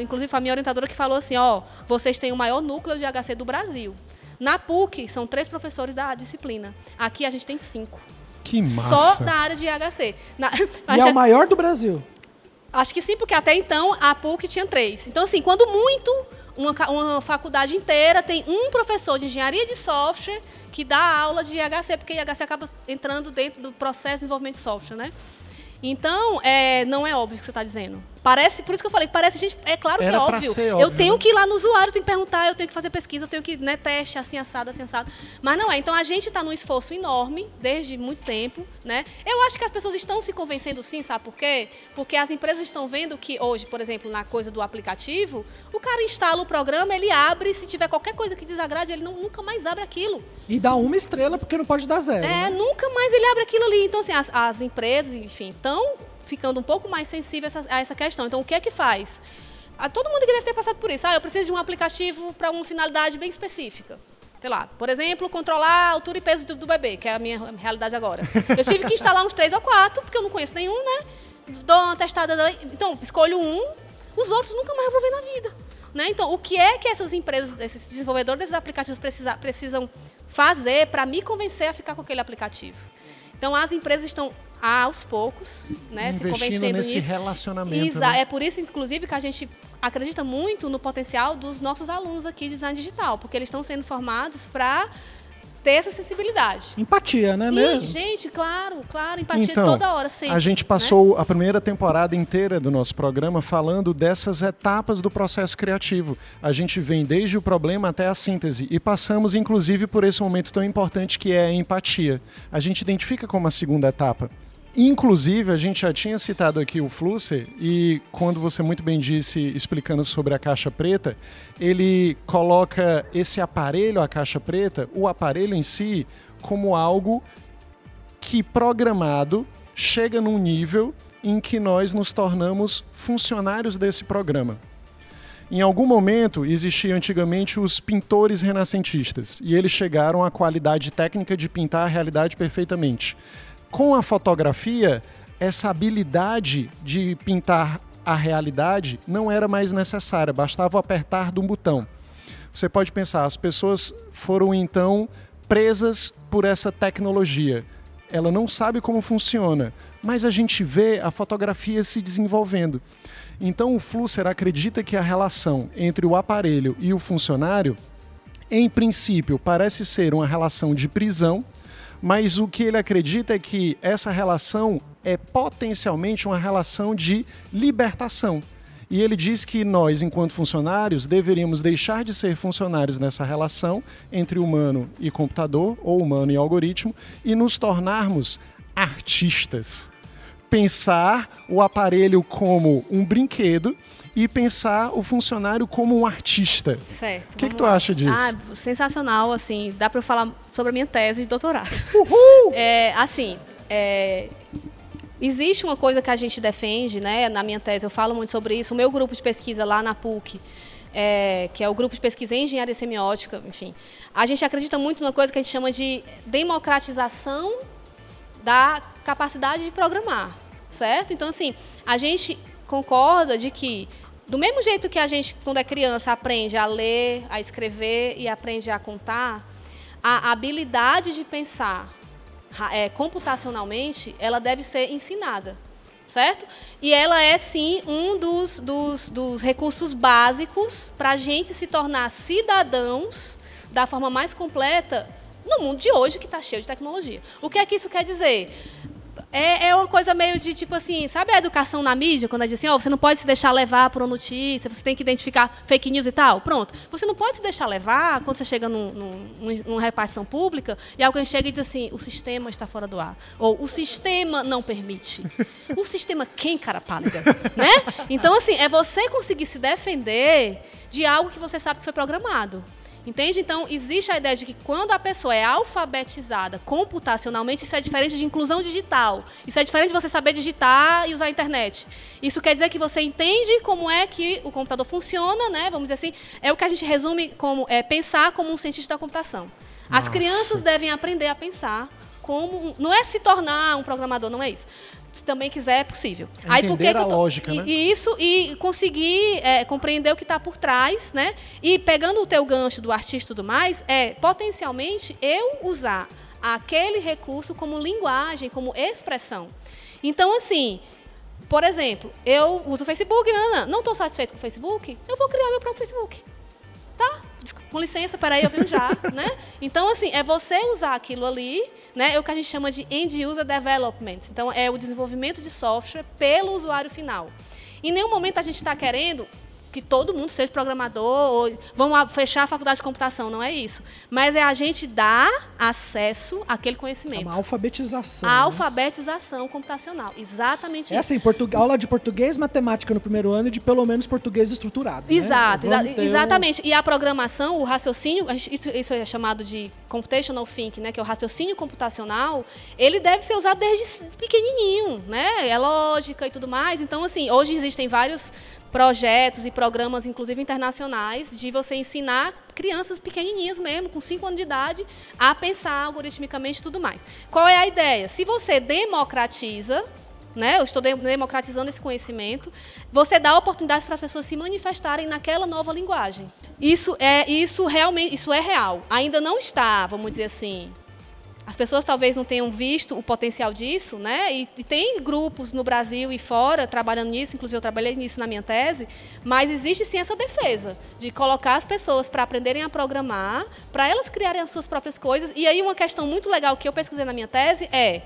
Inclusive, foi a minha orientadora que falou assim: ó, vocês têm o maior núcleo de HC do Brasil. Na PUC, são três professores da disciplina. Aqui a gente tem cinco. Que Só massa. da área de IHC. Na, E é o maior do Brasil. Acho que sim, porque até então a PUC tinha três. Então, assim, quando muito, uma, uma faculdade inteira tem um professor de engenharia de software que dá aula de IHC, porque IHC acaba entrando dentro do processo de desenvolvimento de software, né? Então, é, não é óbvio o que você está dizendo. Parece, por isso que eu falei, parece gente. É claro Era que é óbvio. ser Eu óbvio, tenho né? que ir lá no usuário, eu tenho que perguntar, eu tenho que fazer pesquisa, eu tenho que, né, teste, assim, assado, assim, assado. Mas não é. Então a gente está num esforço enorme, desde muito tempo, né? Eu acho que as pessoas estão se convencendo sim, sabe por quê? Porque as empresas estão vendo que hoje, por exemplo, na coisa do aplicativo, o cara instala o programa, ele abre, se tiver qualquer coisa que desagrade, ele não, nunca mais abre aquilo. E dá uma estrela porque não pode dar zero. É, né? nunca mais ele abre aquilo ali. Então, assim, as, as empresas, enfim, estão ficando um pouco mais sensíveis a essa, a essa questão. Então, o que é que faz? Ah, todo mundo que deve ter passado por isso. Ah, eu preciso de um aplicativo para uma finalidade bem específica. Sei lá, por exemplo, controlar a altura e peso do, do bebê, que é a minha realidade agora. Eu tive que instalar uns três ou quatro, porque eu não conheço nenhum, né? Dou uma testada. Então, escolho um, os outros nunca mais eu vou ver na vida. Né? Então, o que é que essas empresas, esses desenvolvedores desses aplicativos precisa, precisam fazer para me convencer a ficar com aquele aplicativo? Então, as empresas estão aos poucos, né, se convencendo nesse nisso. relacionamento. Exa- né? É por isso, inclusive, que a gente acredita muito no potencial dos nossos alunos aqui de design digital, porque eles estão sendo formados para ter essa sensibilidade. Empatia, né E, mesmo? gente, claro, claro, empatia Então, toda hora, sempre. A gente né? passou a primeira temporada inteira do nosso programa falando dessas etapas do processo criativo. A gente vem desde o problema até a síntese e passamos, inclusive, por esse momento tão importante que é a empatia. A gente identifica como a segunda etapa. Inclusive, a gente já tinha citado aqui o Flusser e quando você muito bem disse, explicando sobre a caixa preta, ele coloca esse aparelho, a caixa preta, o aparelho em si, como algo que programado chega num nível em que nós nos tornamos funcionários desse programa. Em algum momento existiam antigamente os pintores renascentistas e eles chegaram à qualidade técnica de pintar a realidade perfeitamente. Com a fotografia, essa habilidade de pintar a realidade não era mais necessária, bastava apertar de um botão. Você pode pensar, as pessoas foram então presas por essa tecnologia. Ela não sabe como funciona, mas a gente vê a fotografia se desenvolvendo. Então o Flusser acredita que a relação entre o aparelho e o funcionário, em princípio, parece ser uma relação de prisão, mas o que ele acredita é que essa relação é potencialmente uma relação de libertação. E ele diz que nós, enquanto funcionários, deveríamos deixar de ser funcionários nessa relação entre humano e computador, ou humano e algoritmo, e nos tornarmos artistas. Pensar o aparelho como um brinquedo e pensar o funcionário como um artista. Certo. O que, que tu acha disso? Ah, sensacional, assim, dá para eu falar sobre a minha tese de doutorado. É, assim, é, existe uma coisa que a gente defende, né? Na minha tese eu falo muito sobre isso. O meu grupo de pesquisa lá na PUC, é, que é o grupo de pesquisa em engenharia semiótica, enfim, a gente acredita muito numa coisa que a gente chama de democratização da capacidade de programar, certo? Então, assim, a gente concorda de que, do mesmo jeito que a gente, quando é criança, aprende a ler, a escrever e aprende a contar, a habilidade de pensar é, computacionalmente, ela deve ser ensinada, certo? E ela é, sim, um dos, dos, dos recursos básicos para a gente se tornar cidadãos da forma mais completa no mundo de hoje, que está cheio de tecnologia. O que é que isso quer dizer? É, é uma coisa meio de tipo assim, sabe a educação na mídia, quando a gente diz assim, ó, você não pode se deixar levar por uma notícia, você tem que identificar fake news e tal? Pronto. Você não pode se deixar levar quando você chega num, num, numa repartição pública e alguém chega e diz assim, o sistema está fora do ar. Ou o sistema não permite. O sistema quem, cara pálida? né? Então, assim, é você conseguir se defender de algo que você sabe que foi programado. Entende? Então, existe a ideia de que quando a pessoa é alfabetizada computacionalmente, isso é diferente de inclusão digital. Isso é diferente de você saber digitar e usar a internet. Isso quer dizer que você entende como é que o computador funciona, né? Vamos dizer assim, é o que a gente resume como é, pensar como um cientista da computação. As Nossa. crianças devem aprender a pensar como não é se tornar um programador, não é isso. Se também quiser, é possível. Entender que a eu tô- lógica, e, né? isso e conseguir é, compreender o que está por trás, né? E pegando o teu gancho do artista e tudo mais, é potencialmente eu usar aquele recurso como linguagem, como expressão. Então, assim, por exemplo, eu uso o Facebook, não estou satisfeito com o Facebook, eu vou criar meu próprio Facebook. Tá? Com licença, peraí, eu venho já, né? Então, assim, é você usar aquilo ali, né? É o que a gente chama de End User Development. Então, é o desenvolvimento de software pelo usuário final. Em nenhum momento a gente está querendo que todo mundo seja programador, ou vamos fechar a faculdade de computação, não é isso. Mas é a gente dar acesso àquele conhecimento. É uma alfabetização. A né? alfabetização computacional, exatamente é isso. Assim, portu... aula de português, matemática no primeiro ano e de pelo menos português estruturado. Né? Exato, né? exa exatamente. Um... E a programação, o raciocínio, isso, isso, é chamado de computational thinking, né, que é o raciocínio computacional, ele deve ser usado desde pequenininho, né? É lógica e tudo mais. Então, assim, hoje existem vários projetos e programas, inclusive internacionais, de você ensinar crianças pequenininhas mesmo, com 5 anos de idade, a pensar algoritmicamente e tudo mais. Qual é a ideia? Se você democratiza, né, eu estou democratizando esse conhecimento, você dá oportunidades para as pessoas se manifestarem naquela nova linguagem. Isso é isso realmente, isso é real. Ainda não está, vamos dizer assim, as pessoas talvez não tenham visto o potencial disso, né? E, e, tem grupos no Brasil e fora trabalhando nisso, inclusive eu trabalhei nisso na minha tese, mas existe sim essa defesa de colocar as pessoas para aprenderem a programar, para elas criarem as suas próprias coisas. E aí uma questão muito legal que eu pesquisei na minha tese é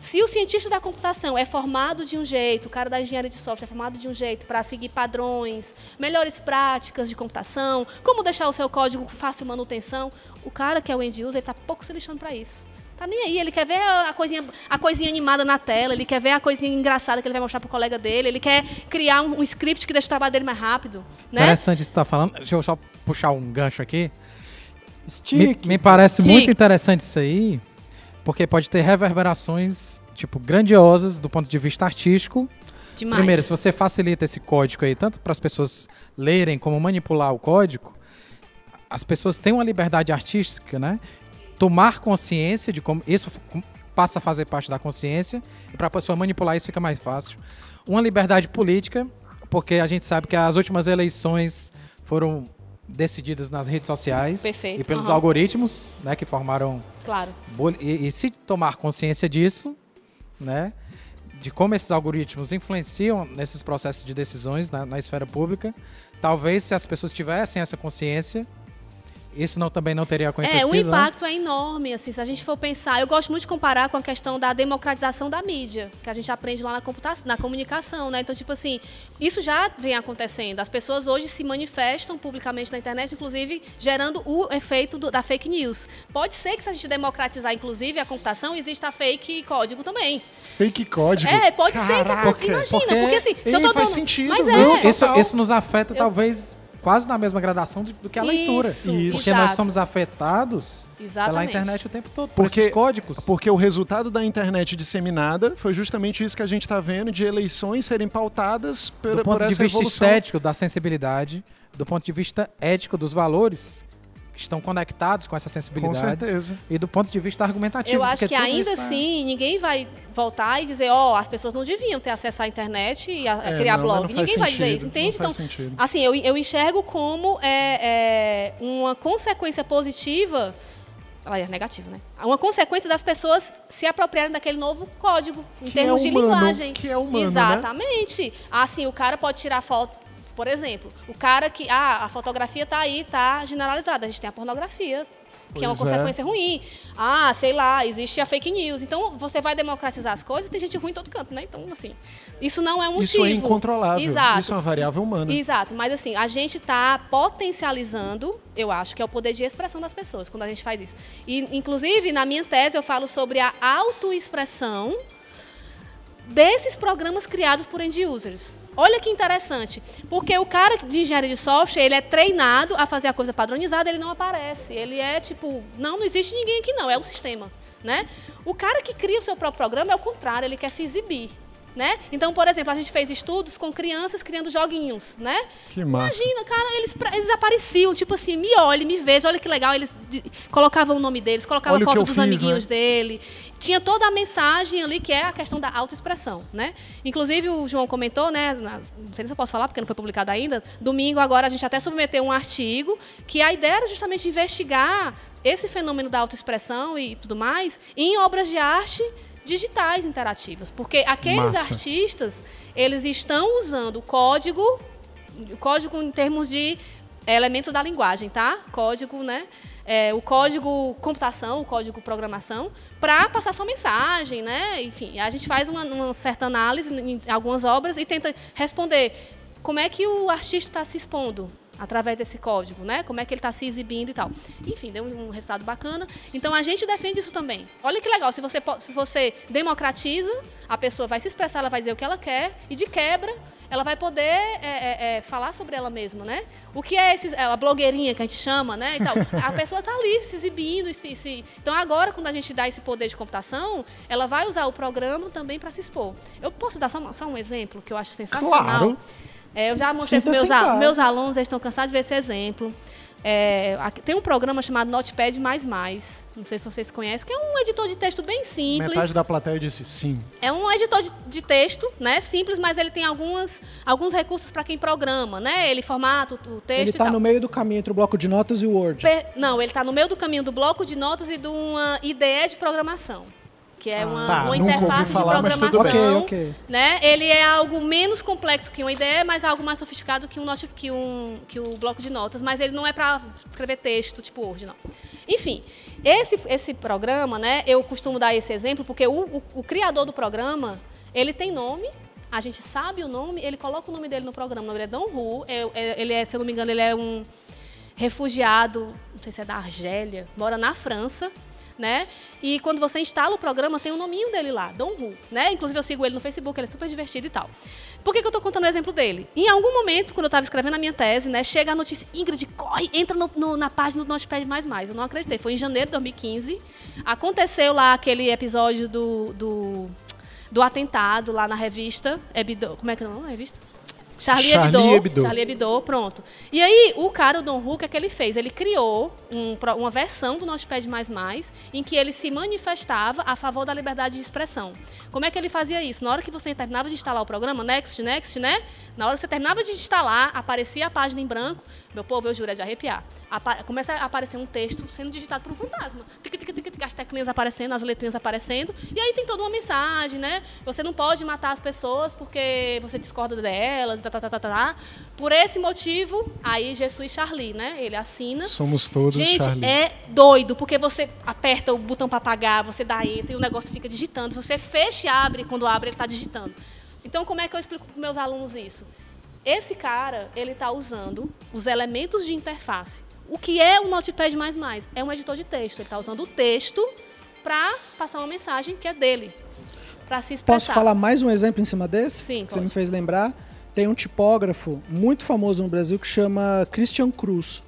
se o cientista da computação é formado de um jeito, o cara da engenharia de software é formado de um jeito para seguir padrões, melhores práticas de computação, como deixar o seu código com fácil manutenção, o cara que é o end user está pouco se lixando para isso. Tá nem aí, ele quer ver a coisinha, a coisinha animada na tela, ele quer ver a coisinha engraçada que ele vai mostrar pro colega dele, ele quer criar um, um script que deixa o trabalho dele mais rápido. Né? Interessante isso que você tá falando. Deixa eu só puxar um gancho aqui. Me, me, parece muito interessante isso aí, porque pode ter reverberações, tipo, grandiosas do ponto de vista artístico. Demais. Primeiro, se você facilita esse código aí, tanto para as pessoas lerem como manipular o código, as pessoas têm uma liberdade artística, né? tomar consciência de como isso passa a fazer parte da consciência e para a pessoa manipular isso fica mais fácil. Uma liberdade política, porque a gente sabe que as últimas eleições foram decididas nas redes sociais Perfeito. e pelos uhum. algoritmos, né, que formaram. Claro. E, e, se tomar consciência disso, né, de como esses algoritmos influenciam nesses processos de decisões na, na esfera pública, talvez se as pessoas tivessem essa consciência, isso não, também não teria acontecido, É, o né? impacto né? é enorme, assim, se a gente for pensar. Eu gosto muito de comparar com a questão da democratização da mídia, que a gente aprende lá na, computação, na comunicação, né? Então, tipo assim, isso já vem acontecendo. As pessoas hoje se manifestam publicamente na internet, inclusive gerando o efeito do, da fake news. Pode ser que se a gente democratizar, inclusive, a computação, exista fake código também. Fake código? É, pode Caraca. ser. Imagina, porque, porque assim, se eu tô dando... faz sentido. Mas é, isso, isso nos afeta, eu... talvez quase na mesma gradação do, que a Isso, leitura. Isso. Porque nós somos afetados Exatamente. pela internet o tempo todo, por porque, esses códigos. Porque o resultado da internet disseminada foi justamente isso que a gente está vendo de eleições serem pautadas por, do ponto por de vista evolução. estético da sensibilidade, do ponto de vista ético dos valores estão conectados com essa sensibilidade. Com certeza. E do ponto de vista argumentativo. Eu acho que ainda tá assim, ninguém vai voltar e dizer, ó, oh, as pessoas não deviam ter acesso à internet e a, é, criar não, blog. Ninguém vai dizer isso, entende? então, sentido. assim, eu, eu enxergo como é, é, uma consequência positiva ela é negativa, né? Uma consequência das pessoas se apropriarem daquele novo código em que termos é humano, de linguagem. Que é humano, né? Exatamente. Né? Assim, o cara pode tirar foto por exemplo, o cara que. Ah, a fotografia está aí, está generalizada. A gente tem a pornografia, que pois é uma consequência é. ruim. Ah, sei lá, existe a fake news. Então, você vai democratizar as coisas, tem gente ruim em todo canto, né? Então, assim, isso não é um motivo. Isso é incontrolável. Exato. Isso é uma variável humana. Exato, mas assim, a gente está potencializando, eu acho, que é o poder de expressão das pessoas quando a gente faz isso. E, inclusive, na minha tese, eu falo sobre a autoexpressão desses programas criados por end users. Olha que interessante, porque o cara de engenharia de software, ele é treinado a fazer a coisa padronizada, ele não aparece. Ele é tipo, não, não existe ninguém aqui não, é o sistema, né? O cara que cria o seu próprio programa é o contrário, ele quer se exibir. Né? Então, por exemplo, a gente fez estudos com crianças criando joguinhos, né? Que massa. Imagina, cara, eles, eles apareciam, tipo assim, me olhe, me veja, olha que legal. Eles de, colocavam o nome deles, colocavam olha foto dos fiz, amiguinhos né? dele tinha toda a mensagem ali que é a questão da autoexpressão, né? Inclusive o João comentou, né? não sei se eu posso falar porque não foi publicado ainda. Domingo agora a gente até submeteu um artigo que a ideia era justamente investigar esse fenômeno da autoexpressão e tudo mais em obras de arte digitais interativas, porque aqueles Massa. artistas eles estão usando o código, o código em termos de é elementos da linguagem, tá? Código, né? É, o código computação, o código programação, para passar sua mensagem, né? Enfim, a gente faz uma, uma certa análise em algumas obras e tenta responder como é que o artista está se expondo através desse código, né? Como é que ele está se exibindo e tal. Enfim, deu um resultado bacana. Então a gente defende isso também. Olha que legal, se você, se você democratiza, a pessoa vai se expressar, ela vai dizer o que ela quer e de quebra ela vai poder é, é, é, falar sobre ela mesma, né? O que é esse, a blogueirinha que a gente chama, né? Então, a pessoa está ali se exibindo. Se, se... Então, agora, quando a gente dá esse poder de computação, ela vai usar o programa também para se expor. Eu posso dar só, só um exemplo que eu acho sensacional? Claro. É, eu já mostrei para meus, meus alunos, eles estão cansados de ver esse exemplo. É, tem um programa chamado Notepad++, não sei se vocês conhecem, que é um editor de texto bem simples. Metade da plateia disse sim. É um editor de, de texto, né, simples, mas ele tem algumas, alguns recursos para quem programa, né, ele formata o texto Ele está no meio do caminho entre o bloco de notas e o Word. Per, não, ele está no meio do caminho do bloco de notas e de uma IDE de programação que é uma, tá, uma interface falar, de programação. Okay, okay. Né? Ele é algo menos complexo que uma ideia, mas algo mais sofisticado que um, note, que um que o bloco de notas. Mas ele não é para escrever texto tipo Word, não. Enfim, esse, esse programa, né, eu costumo dar esse exemplo porque o, o, o criador do programa, ele tem nome, a gente sabe o nome, ele coloca o nome dele no programa. O nome dele é Don Hu, é, é, ele é, se eu não me engano, ele é um refugiado, não sei se é da Argélia, mora na França, né? E quando você instala o programa, tem o um nominho dele lá, Dom Ru, né? Inclusive eu sigo ele no Facebook, ele é super divertido e tal. Por que, que eu estou contando o exemplo dele? Em algum momento, quando eu estava escrevendo a minha tese, né, chega a notícia, Ingrid, corre, entra no, no, na página do Notepad++. Eu não acreditei, foi em janeiro de 2015. Aconteceu lá aquele episódio do, do, do atentado lá na revista, Hebdo, como é que é o nome da revista? Charlie, Charlie Hebdo, Hebdo. Charlie Hebdo, pronto. E aí, o cara, o Don Hu, o que, é que ele fez? Ele criou um, uma versão do Notepad++ em que ele se manifestava a favor da liberdade de expressão. Como é que ele fazia isso? Na hora que você terminava de instalar o programa, next, next, né? Na hora que você terminava de instalar, aparecia a página em branco. Meu povo, eu juro, é de arrepiar. Apa começa a aparecer um texto sendo digitado por um fantasma. Tic, tic, tic, tic, as teclinhas aparecendo, as letrinhas aparecendo. E aí tem toda uma mensagem, né? Você não pode matar as pessoas porque você discorda delas, tá, tá, tá, tá, tá. Por esse motivo, aí Jesus Charlie, né? Ele assina. Somos todos Gente, Charlie. é doido, porque você aperta o botão para apagar, você dá enter e o negócio fica digitando. Você fecha e abre, quando abre ele está digitando. Então, como é que eu explico para meus alunos isso? Esse cara, ele está usando os elementos de interface. O que é o Notepad++? É um editor de texto. Ele está usando o texto para passar uma mensagem que é dele, para se expressar. Posso falar mais um exemplo em cima desse? Sim, que você me fez lembrar. Tem um tipógrafo muito famoso no Brasil que chama Christian Cruz.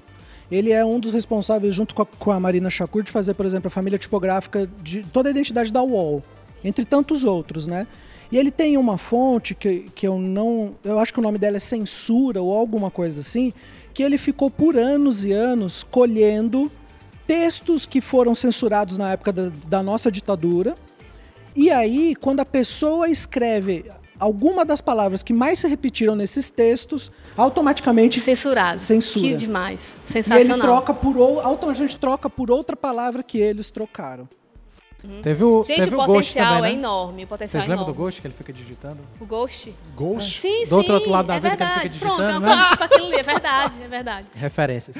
Ele é um dos responsáveis, junto com a, com a Marina Shakur, de fazer, por exemplo, a família tipográfica de toda a identidade da UOL, entre tantos outros, né? E ele tem uma fonte que, que eu não. Eu acho que o nome dela é Censura ou alguma coisa assim, que ele ficou por anos e anos colhendo textos que foram censurados na época da, da nossa ditadura. E aí, quando a pessoa escreve alguma das palavras que mais se repetiram nesses textos, automaticamente censurado. Censura. Que demais. Sensacional. E ele troca por automaticamente troca por outra palavra que eles trocaram. Uhum. Teve o, Gente, teve o, o Ghost potencial também, é né? enorme. O potencial Vocês é lembram do. Ghost que ele fica digitando? O Ghost? Ghost? Sim, Do outro sim, lado da é vida que ele fica verdade. Pronto, digitando, é né? pra aquilo ali, é verdade, é verdade. Referências.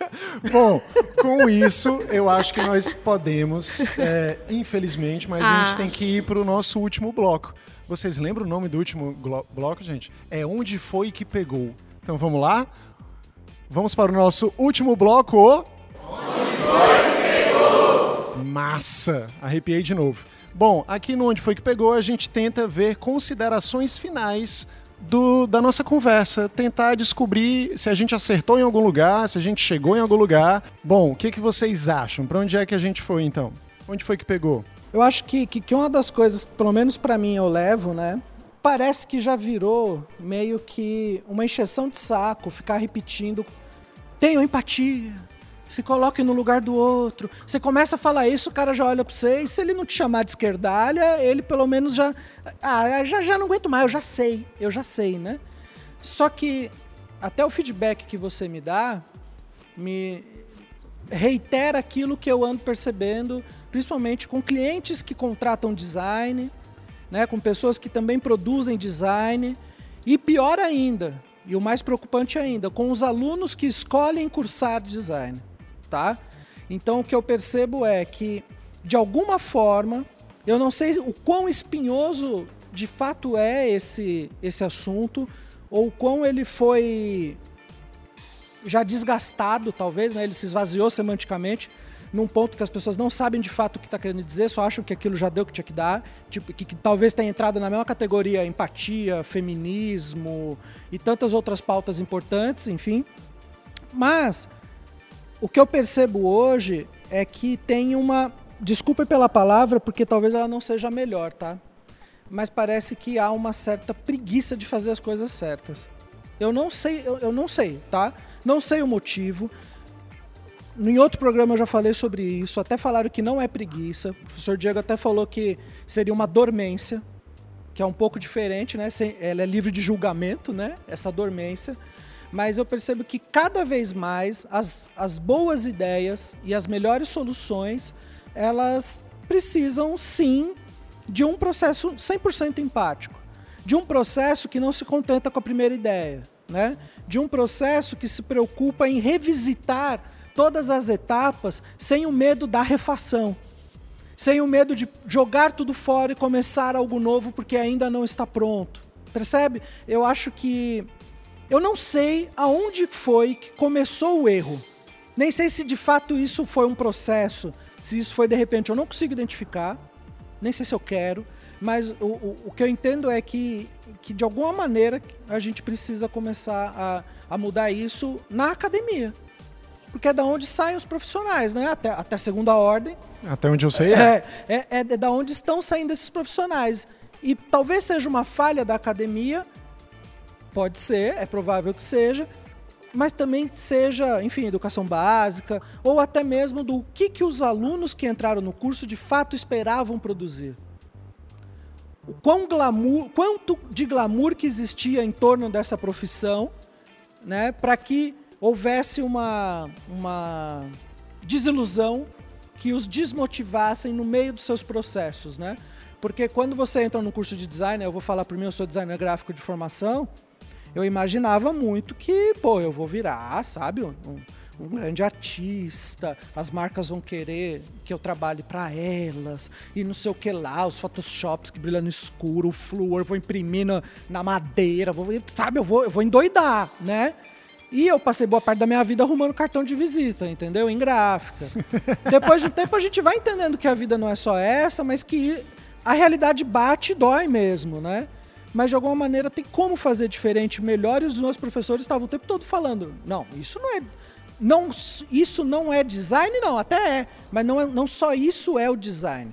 Bom, com isso, eu acho que nós podemos, é, infelizmente, mas a gente Ah. tem que ir para o nosso último bloco. Vocês lembram o nome do último bloco, gente? É Onde Foi Que Pegou. Então vamos lá? Vamos para o nosso último bloco. o- Massa! Arrepiei de novo. Bom, aqui no Onde Foi Que Pegou, a gente tenta ver considerações finais do- da nossa conversa, tentar descobrir se a gente acertou em algum lugar, se a gente chegou em algum lugar. Bom, o que, que vocês acham? Para onde é que a gente foi então? Onde foi que pegou? Eu acho que, que, que uma das coisas, pelo menos pra mim, eu levo, né? Parece que já virou meio que uma encheção de saco ficar repetindo. Tenho empatia. Se coloque no lugar do outro. Você começa a falar isso, o cara já olha pra você, e se ele não te chamar de esquerdalha, ele pelo menos já. Ah, já, já não aguento mais, eu já sei, eu já sei, né? Só que até o feedback que você me dá me reitera aquilo que eu ando percebendo, principalmente com clientes que contratam design, né, com pessoas que também produzem design, e pior ainda, e o mais preocupante ainda, com os alunos que escolhem cursar design, tá? Então o que eu percebo é que de alguma forma, eu não sei o quão espinhoso de fato é esse esse assunto ou quão ele foi já desgastado, talvez, né? Ele se esvaziou semanticamente num ponto que as pessoas não sabem de fato o que está querendo dizer, só acham que aquilo já deu o que tinha que dar, tipo, que, que, talvez tenha entrado na mesma categoria empatia, feminismo e tantas outras pautas importantes, enfim. Mas o que eu percebo hoje é que tem uma. Desculpe pela palavra, porque talvez ela não seja a melhor, tá? Mas parece que há uma certa preguiça de fazer as coisas certas. Eu não sei, eu, eu não sei, tá? Não sei o motivo. Em outro programa eu já falei sobre isso, até falaram que não é preguiça. O professor Diego até falou que seria uma dormência, que é um pouco diferente, né? Ela é livre de julgamento, né? Essa dormência. Mas eu percebo que cada vez mais as, as boas ideias e as melhores soluções, elas precisam sim de um processo 100% empático. De um processo que não se contenta com a primeira ideia, né? De um processo que se preocupa em revisitar todas as etapas sem o medo da refação, sem o medo de jogar tudo fora e começar algo novo porque ainda não está pronto. Percebe? Eu acho que. Eu não sei aonde foi que começou o erro. Nem sei se de fato isso foi um processo, se isso foi de repente, eu não consigo identificar, nem sei se eu quero, mas o, o, o que eu entendo é que, que de alguma maneira a gente precisa começar a, a mudar isso na academia porque é da onde saem os profissionais, né? Até, até segunda ordem. Até onde eu sei é. É, é, é da onde estão saindo esses profissionais. E talvez seja uma falha da academia, pode ser, é provável que seja, mas também seja, enfim, educação básica, ou até mesmo do que, que os alunos que entraram no curso de fato esperavam produzir. O quão glamour, quanto de glamour que existia em torno dessa profissão, né, para que houvesse uma, uma desilusão que os desmotivassem no meio dos seus processos, né? Porque quando você entra no curso de design, eu vou falar por mim, eu sou designer gráfico de formação, eu imaginava muito que, pô, eu vou virar, sabe, um, um grande artista, as marcas vão querer que eu trabalhe para elas, e não sei o que lá, os photoshops que brilham no escuro, o flúor, vou imprimir na, na madeira, vou, sabe, eu vou, eu vou endoidar, né? E eu passei boa parte da minha vida arrumando cartão de visita, entendeu? Em gráfica. Depois de um tempo a gente vai entendendo que a vida não é só essa, mas que a realidade bate e dói mesmo, né? Mas de alguma maneira tem como fazer diferente, melhor. E os meus professores estavam o tempo todo falando: não, isso não é. Não, isso não é design, não, até é. Mas não, é, não só isso é o design.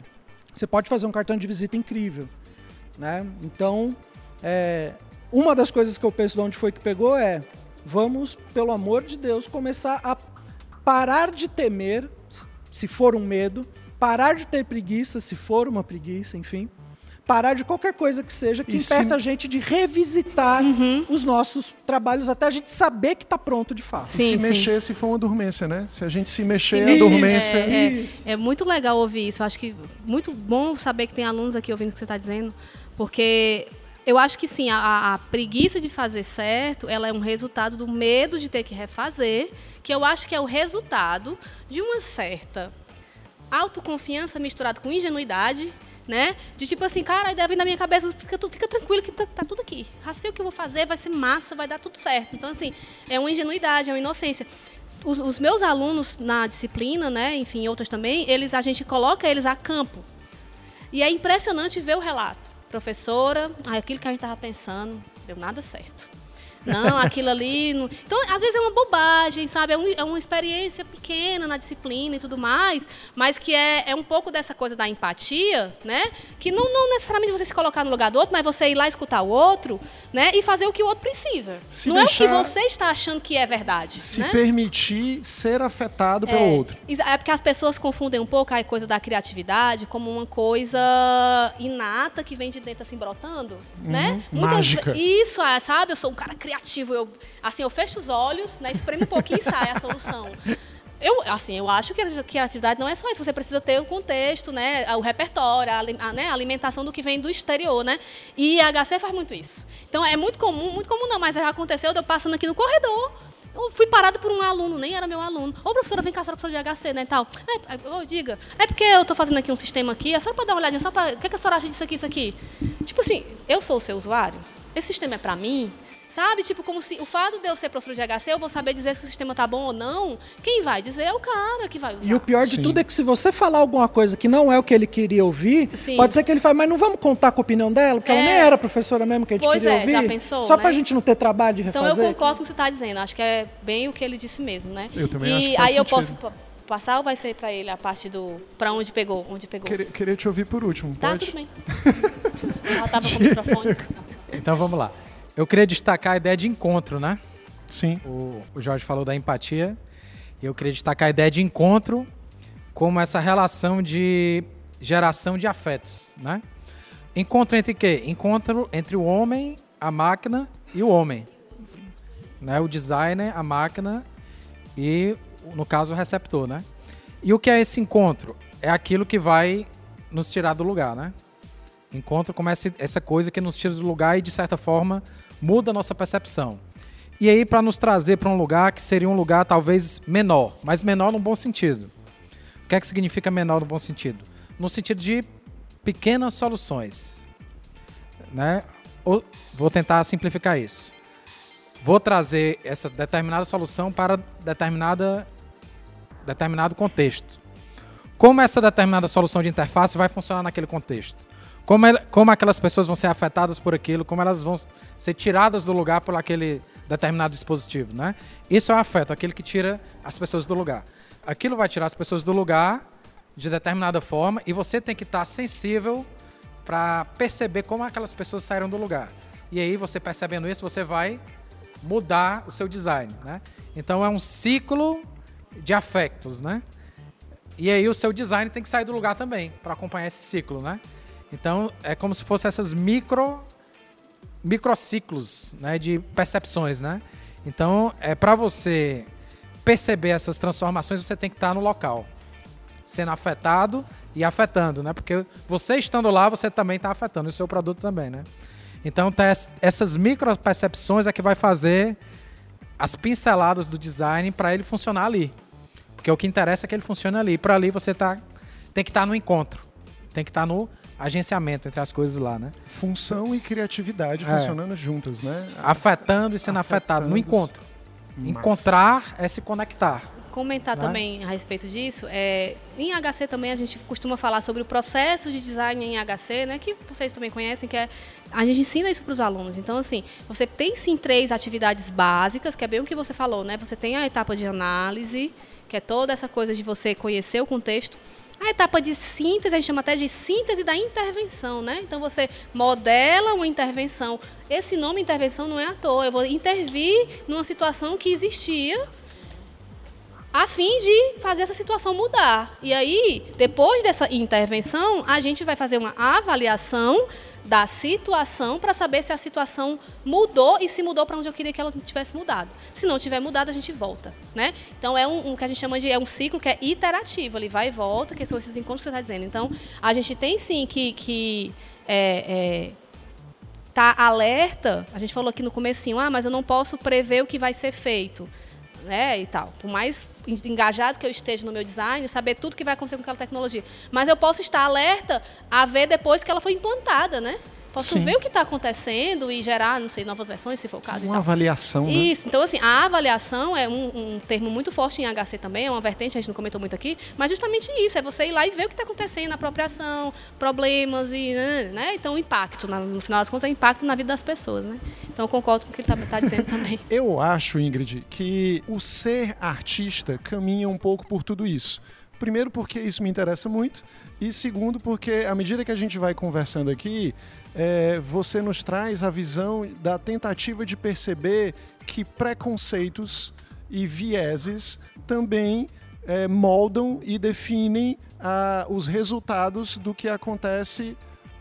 Você pode fazer um cartão de visita incrível. Né? Então, é, uma das coisas que eu penso de onde foi que pegou é vamos, pelo amor de Deus, começar a parar de temer, se for um medo, parar de ter preguiça, se for uma preguiça, enfim. Parar de qualquer coisa que seja que e impeça se... a gente de revisitar uhum. os nossos trabalhos até a gente saber que está pronto de fato. Sim, e se sim. mexer se for uma dormência, né? Se a gente se mexer, sim. a dormência. É, é, é, muito legal ouvir isso. Eu acho que muito bom saber que tem alunos aqui ouvindo o que você está dizendo, porque eu acho que sim, a, a, preguiça de fazer certo, ela é um resultado do medo de ter que refazer, que eu acho que é o resultado de uma certa autoconfiança misturada com ingenuidade, né? De tipo assim, cara, a ideia vem na minha cabeça, fica, fica tranquilo que tá, tá, tudo aqui. Sei o que eu vou fazer, vai ser massa, vai dar tudo certo. Então, assim, é uma ingenuidade, é uma inocência. Os, os meus alunos na disciplina, né, enfim, outras também, eles a gente coloca eles a campo. E é impressionante ver o relato professora, aquilo que a gente estava pensando, deu nada certo. Não, aquilo ali. Não... Então, às vezes é uma bobagem, sabe? É, um, é, uma experiência pequena na disciplina e tudo mais, mas que é, é um pouco dessa coisa da empatia, né? Que não, não necessariamente você se colocar no lugar do outro, mas você ir lá escutar o outro, né? E fazer o que o outro precisa. Se não deixar, é o que você está achando que é verdade. Se né? permitir ser afetado pelo é, outro. É porque as pessoas confundem um pouco a coisa da criatividade como uma coisa inata que vem de dentro assim brotando, né? uhum, né? Mágica. Isso, é, sabe? Eu sou um cara criativo criativo. Eu, assim, eu fecho os olhos, né, espremo um pouquinho e sai a solução. Eu, assim, eu acho que a criatividade não é só isso. Você precisa ter o contexto, né? O repertório, a, né? a alimentação do que vem do exterior, né? E a HC faz muito isso. Então é muito comum, muito comum não, mas já aconteceu eu passando aqui no corredor. Eu fui parado por um aluno, nem era meu aluno. Ô, professora, vem cá, a senhora professora de HC, né, e tal. É, oh, diga, é porque eu tô fazendo aqui um sistema aqui, a senhora pode dar uma olhadinha, só pra... O que, é que a senhora acha disso aqui, isso aqui? Tipo assim, eu sou o seu usuário, esse sistema é para mim, Sabe? Tipo, como se o fato de eu ser professor de HC, eu vou saber dizer se o sistema tá bom ou não. Quem vai dizer é o cara que vai usar. E o pior de Sim. tudo é que se você falar alguma coisa que não é o que ele queria ouvir, Sim. pode ser que ele fale, mas não vamos contar com a opinião dela, porque é. ela nem era professora mesmo que a gente pois queria é, ouvir. Já pensou, Só né? pra gente não ter trabalho de refazer. Então eu concordo com o que você está dizendo. Acho que é bem o que ele disse mesmo, né? Eu também e acho que faz aí sentido. eu posso passar ou vai ser para ele a parte do para onde pegou, onde pegou? Queria, queria te ouvir por último, tá, pode? tudo bem. Ela tava com o microfone. Então vamos lá. Eu queria destacar a ideia de encontro, né? Sim. O, o Jorge falou da empatia. E eu queria destacar a ideia de encontro como essa relação de geração de afetos, né? Encontro entre quê? Encontro entre o homem, a máquina e o homem. Né? O designer, a máquina e, no caso, o receptor, né? E o que é esse encontro? É aquilo que vai nos tirar do lugar, né? Encontro como essa, essa coisa que nos tira do lugar e, de certa forma, muda a nossa percepção. E aí, para nos trazer para um lugar que seria um lugar talvez menor, mas menor no bom sentido. O que é que significa menor no bom sentido? No sentido de pequenas soluções. Né? Ou, vou tentar simplificar isso. Vou trazer essa determinada solução para determinada, determinado contexto. Como essa determinada solução de interface vai funcionar naquele contexto? Como, é, como aquelas pessoas vão ser afetadas por aquilo? Como elas vão ser tiradas do lugar por aquele determinado dispositivo, né? Isso é o afeto, aquele que tira as pessoas do lugar. Aquilo vai tirar as pessoas do lugar de determinada forma e você tem que estar sensível para perceber como aquelas pessoas saíram do lugar. E aí, você percebendo isso, você vai mudar o seu design, né? Então é um ciclo de afetos, né? E aí o seu design tem que sair do lugar também para acompanhar esse ciclo, né? Então é como se fossem essas micro microciclos, né, de percepções, né? Então, é para você perceber essas transformações, você tem que estar no local, sendo afetado e afetando, né? Porque você estando lá, você também está afetando o seu produto também, né? Então, tá essas micro percepções é que vai fazer as pinceladas do design para ele funcionar ali. Porque o que interessa é que ele funcione ali. Para ali você tá tem que estar no encontro. Tem que estar no agenciamento entre as coisas lá, né? Função e criatividade é. funcionando juntas, né? Afetando e sendo afetado no encontro. Massa. Encontrar é se conectar. Comentar né? também a respeito disso, é, em HC também a gente costuma falar sobre o processo de design em HC, né, que vocês também conhecem, que é a gente ensina isso para os alunos. Então, assim, você tem sim três atividades básicas, que é bem o que você falou, né? Você tem a etapa de análise, que é toda essa coisa de você conhecer o contexto. A etapa de síntese, a gente chama até de síntese da intervenção, né? Então você modela uma intervenção. Esse nome intervenção não é à toa. Eu vou intervir numa situação que existia a fim de fazer essa situação mudar. E aí, depois dessa intervenção, a gente vai fazer uma avaliação da situação para saber se a situação mudou e se mudou para onde eu queria que ela tivesse mudado. Se não tiver mudado, a gente volta, né? Então é um, um que a gente chama de é um ciclo que é iterativo, ele vai e volta, que são esses encontros que você está dizendo. Então a gente tem sim que, que é, é, tá alerta. A gente falou aqui no comecinho, ah, mas eu não posso prever o que vai ser feito né, e tal. Por mais engajado que eu esteja no meu design, saber tudo que vai acontecer com aquela tecnologia. Mas eu posso estar alerta a ver depois que ela foi implantada, né? Posso Sim. ver o que está acontecendo e gerar, não sei, novas versões, se for o caso. Uma avaliação, né? Isso. Então, assim, a avaliação é um, um, termo muito forte em HC também, é uma vertente, a gente não comentou muito aqui, mas justamente isso, é você ir lá e ver o que está acontecendo, apropriação, problemas e, né? Então, o impacto, no final das contas, é impacto na vida das pessoas, né? Então, eu concordo com o que ele está tá dizendo também. Eu acho, Ingrid, que o ser artista caminha um pouco por tudo isso. Primeiro, porque isso me interessa muito, e segundo, porque à medida que a gente vai conversando aqui, é, você nos traz a visão da tentativa de perceber que preconceitos e vieses também é, moldam e definem ah, os resultados do que acontece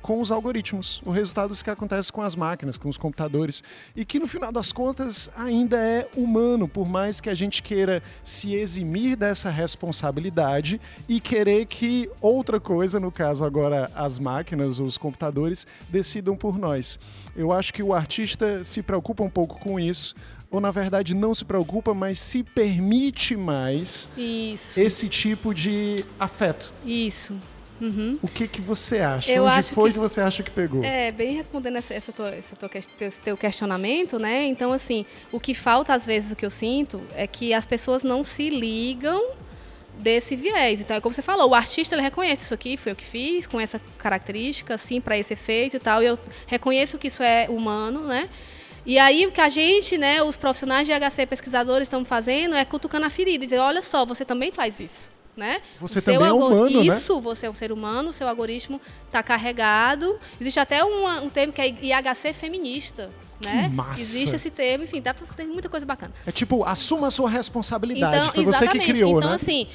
com os algoritmos, o resultado do que acontece com as máquinas, com os computadores, e que no final das contas ainda é humano, por mais que a gente queira se eximir dessa responsabilidade e querer que outra coisa, no caso agora as máquinas, os computadores, decidam por nós. Eu acho que o artista se preocupa um pouco com isso, ou na verdade não se preocupa, mas se permite mais Isso. esse tipo de afeto. Isso. Uhum. O que que você acha? Eu Onde foi que... que- você acha que pegou? É, bem respondendo essa, essa tua, essa tua, esse teu questionamento, né? Então, assim, o que falta às vezes, o que eu sinto, é que as pessoas não se ligam desse viés. Então, é como você falou, o artista ele reconhece isso aqui, foi eu que fiz, com essa característica, assim, para esse efeito e tal. E eu reconheço que isso é humano, né? E aí o que a gente, né, os profissionais de HC pesquisadores estão fazendo é cutucando a ferida, e dizer, olha só, você também faz isso. Né? Você seu também é humano, né? Isso, você é um ser humano, seu algoritmo está carregado. Existe até uma- um termo que é IHC feminista. Né? massa! Existe esse termo, enfim, dá pra ter muita coisa bacana. É tipo, assuma a sua responsabilidade. foi você que exatamente. criou, então, né? assim,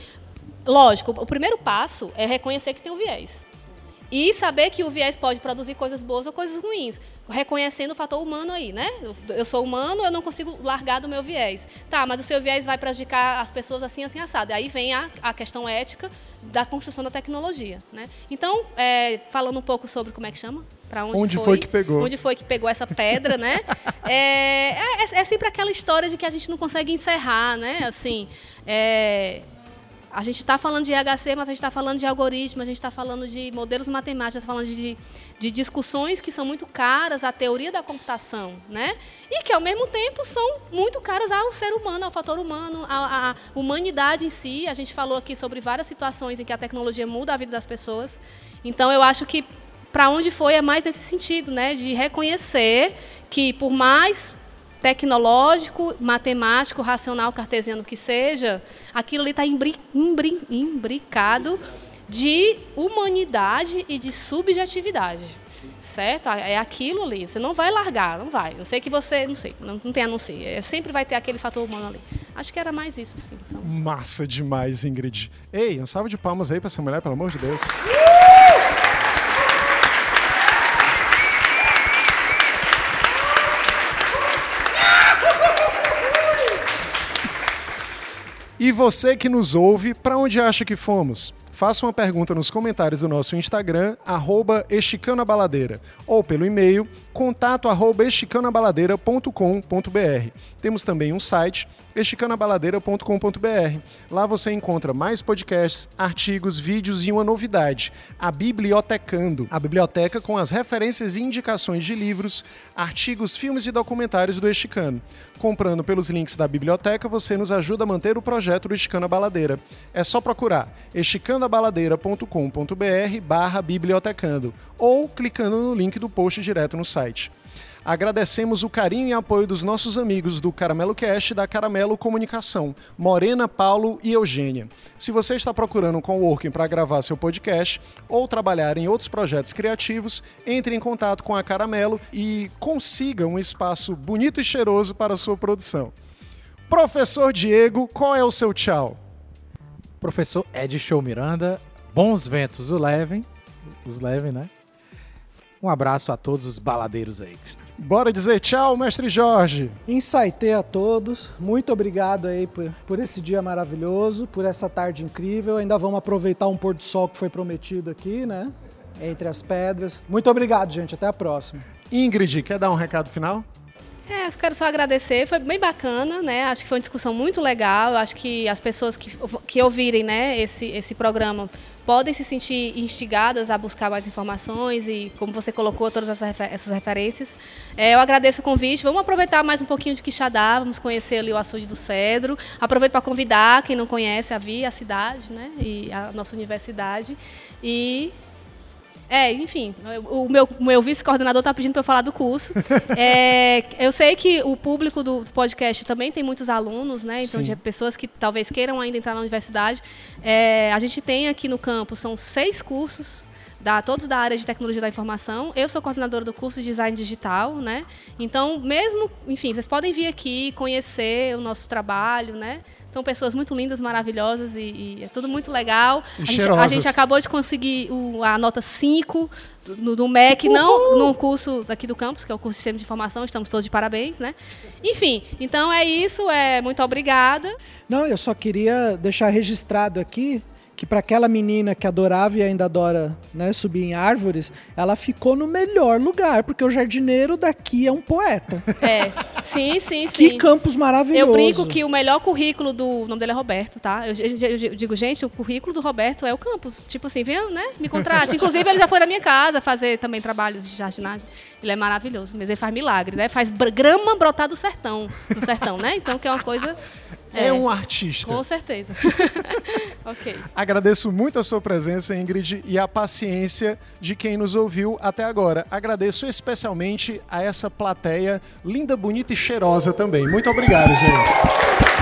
lógico, o primeiro passo é reconhecer que tem um viés. E saber que o viés pode produzir coisas boas ou coisas ruins. Reconhecendo o fator humano aí, né? Eu, sou humano, eu não consigo largar do meu viés. Tá, mas o seu viés vai prejudicar as pessoas assim, assim, assado. E aí vem a, a questão ética da construção da tecnologia, né? Então, é, falando um pouco sobre como é que chama? Para onde, Onde foi que pegou? Onde foi que pegou essa pedra, né? É, é, é sempre aquela história de que a gente não consegue encerrar, né? Assim, é, a gente está falando de IHC, mas a gente está falando de algoritmo, a gente está falando de modelos matemáticos, está falando de, de discussões que são muito caras à teoria da computação, né? E que, ao mesmo tempo, são muito caras ao ser humano, ao fator humano, à, à humanidade em si. A gente falou aqui sobre várias situações em que a tecnologia muda a vida das pessoas. Então, eu acho que para onde foi é mais nesse sentido, né? De reconhecer que, por mais tecnológico, matemático, racional, cartesiano que seja, aquilo ali está imbri, imbri, imbricado de humanidade e de subjetividade. Certo? É aquilo ali. Você não vai largar, não vai. Eu sei que você, não sei, não, não tem a não ser. É, sempre vai ter aquele fator humano ali. Acho que era mais isso, sim. Então. Massa demais, Ingrid. Ei, um salve de palmas aí pra essa mulher, pelo amor de Deus. E você que nos ouve, para onde acha que fomos? Faça uma pergunta nos comentários do nosso Instagram, arroba esticanoabaladeira, ou pelo e-mail, contato arroba esticanoabaladeira.com.br. Temos também um site, esticanoabaladeira.com.br. Lá você encontra mais podcasts, artigos, vídeos e uma novidade, a Bibliotecando, a biblioteca com as referências e indicações de livros, artigos, filmes e documentários do Esticano. Comprando pelos links da biblioteca, você nos ajuda a manter o projeto do Esticano a Baladeira. É só procurar esticanoabaladeira.com.br barra bibliotecando ou clicando no link do post direto no site. Agradecemos o carinho e apoio dos nossos amigos do Caramelo Cast e da Caramelo Comunicação, Morena, Paulo e Eugênia. Se você está procurando um coworking para gravar seu podcast ou trabalhar em outros projetos criativos, entre em contato com a Caramelo e consiga um espaço bonito e cheiroso para a sua produção. Professor Diego, qual é o seu tchau? Professor Ed Show Miranda, bons ventos o levem, os levem, né? Um abraço a todos os baladeiros aí. Bora dizer tchau, mestre Jorge. Insightei a todos. Muito obrigado aí por, por esse dia maravilhoso, por essa tarde incrível. Ainda vamos aproveitar um pôr do sol que foi prometido aqui, né? Entre as pedras. Muito obrigado, gente. Até a próxima. Ingrid, quer dar um recado final? É, quero só agradecer, foi bem bacana, né? Acho que foi uma discussão muito legal. Acho que as pessoas que, que ouvirem né, esse, esse programa podem se sentir instigadas a buscar mais informações e, como você colocou, todas essas, refer essas referências. É, eu agradeço o convite. Vamos aproveitar mais um pouquinho de Quixadá, vamos conhecer ali o açude do Cedro. Aproveito para convidar quem não conhece a vir, a cidade, né? E a nossa universidade. E é, enfim, o meu, meu vice-coordenador está pedindo para eu falar do curso. É, eu sei que o público do podcast também tem muitos alunos, né? Então, Sim. de pessoas que talvez queiram ainda entrar na universidade. É, a gente tem aqui no campus, são seis cursos da, todos da área de tecnologia da informação. Eu sou coordenadora do curso de design digital, né? Então, mesmo, enfim, vocês podem vir aqui conhecer o nosso trabalho, né? São pessoas muito lindas, maravilhosas e, e é tudo muito legal. E A gente, a gente acabou de conseguir o- a nota 5 do, do MEC, não no curso daqui do campus, que é o curso de Sistema de Informação. Estamos todos de parabéns, né? Enfim, então é isso. É, muito obrigada. Não, eu só queria deixar registrado aqui que para aquela menina que adorava e ainda adora né, subir em árvores, ela ficou no melhor lugar, porque o jardineiro daqui é um poeta. É, sim, sim, sim. Que campus maravilhoso. Eu brinco que o melhor currículo do. O nome dele é Roberto, tá? Eu, eu- eu- digo, gente, o currículo do Roberto é o campus. Tipo assim, vem, né? Me contrate. Inclusive, ele já foi na minha casa fazer também trabalho de jardinagem. Ele é maravilhoso, mas ele faz milagre, né? Faz grama brotar do sertão. Do sertão, né? Então, que é uma coisa. É, um artista. Com certeza. ok. Agradeço muito a sua presença, Ingrid, e a paciência de quem nos ouviu até agora. Agradeço especialmente a essa plateia linda, bonita e cheirosa também. Muito obrigado, gente.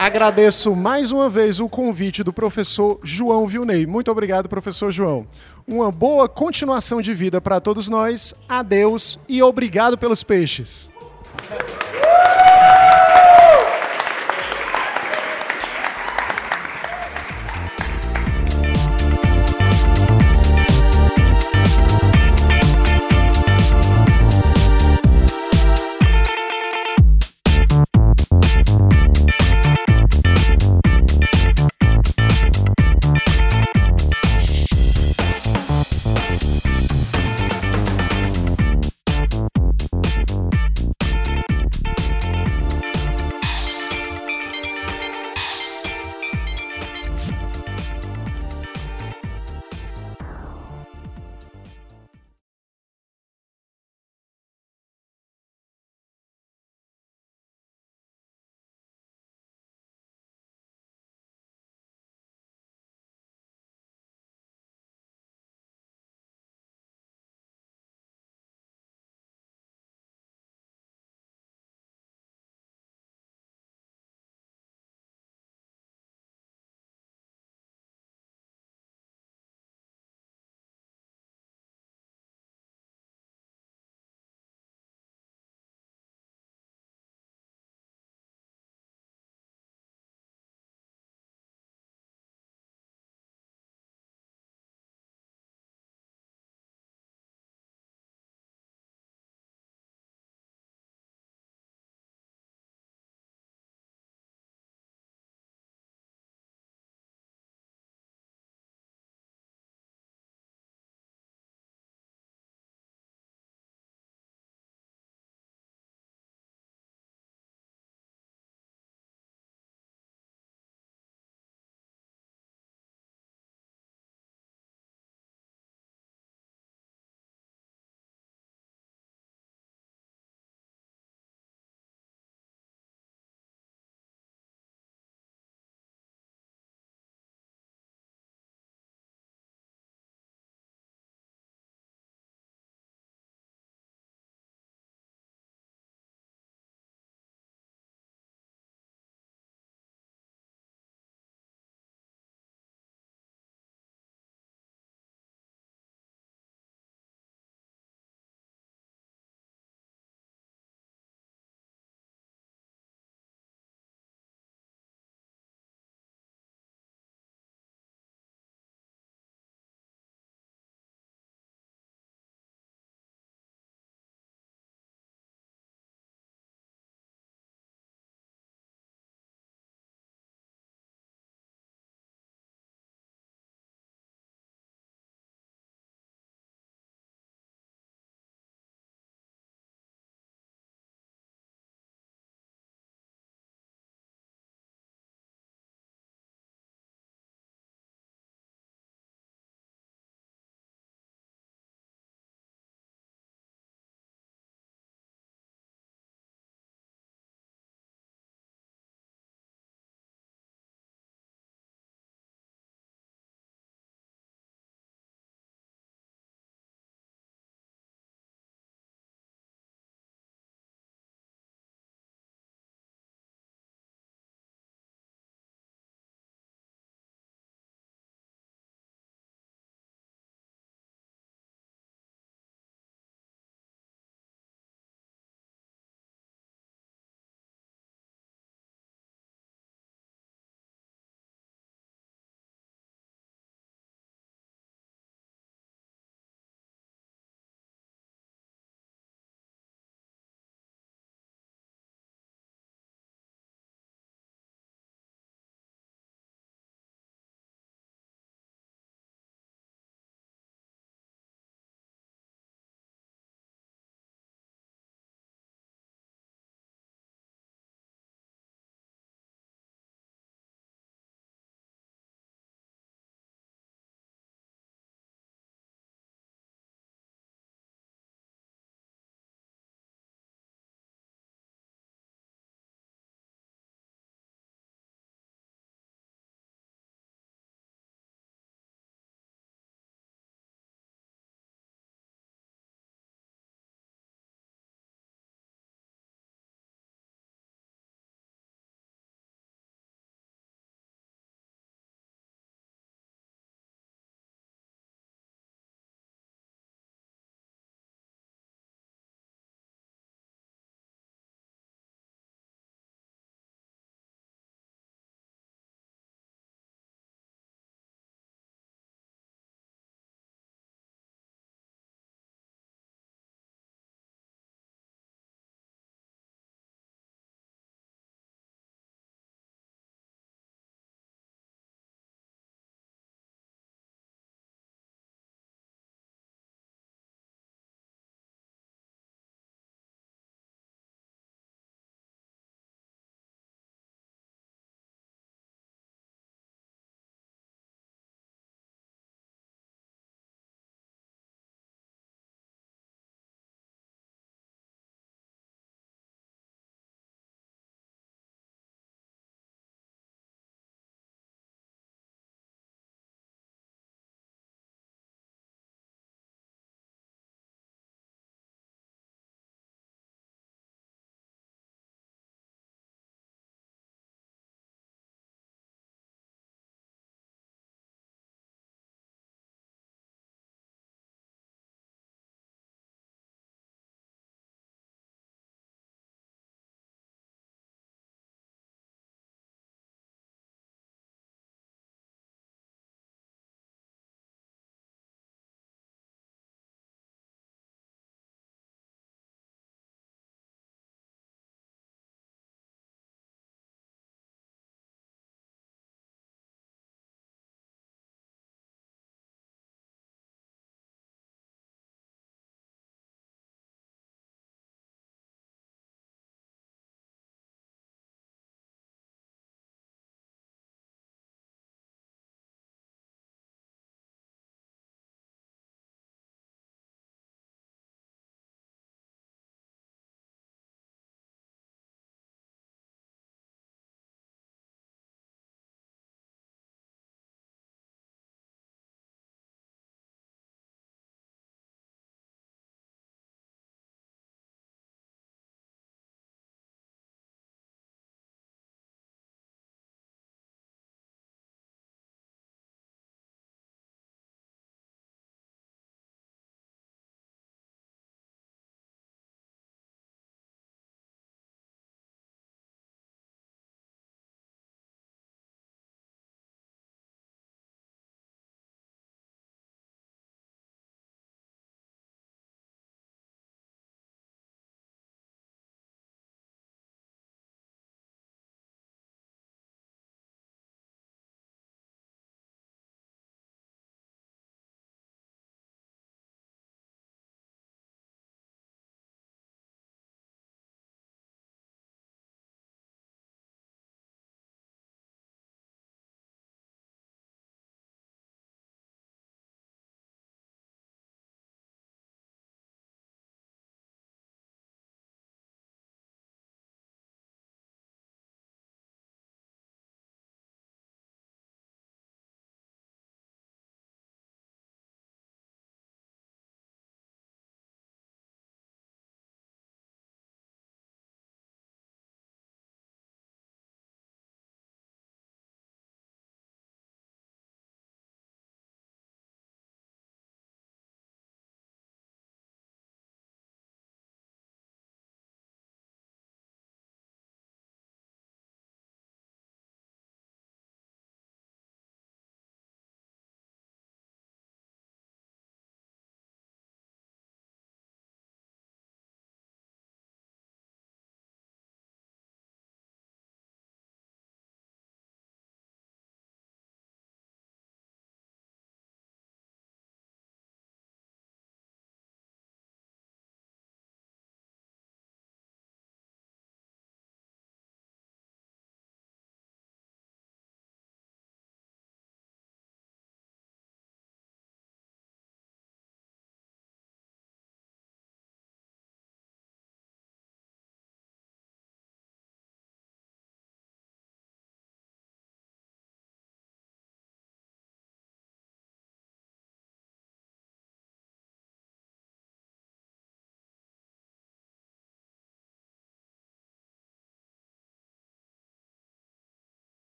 Agradeço mais uma vez o convite do professor João Vilney. Muito obrigado, professor João. Uma boa continuação de vida para todos nós. Adeus e obrigado pelos peixes.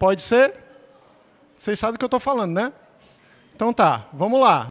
Pode ser? Vocês sabem do que eu estou falando, né? Então tá, vamos lá.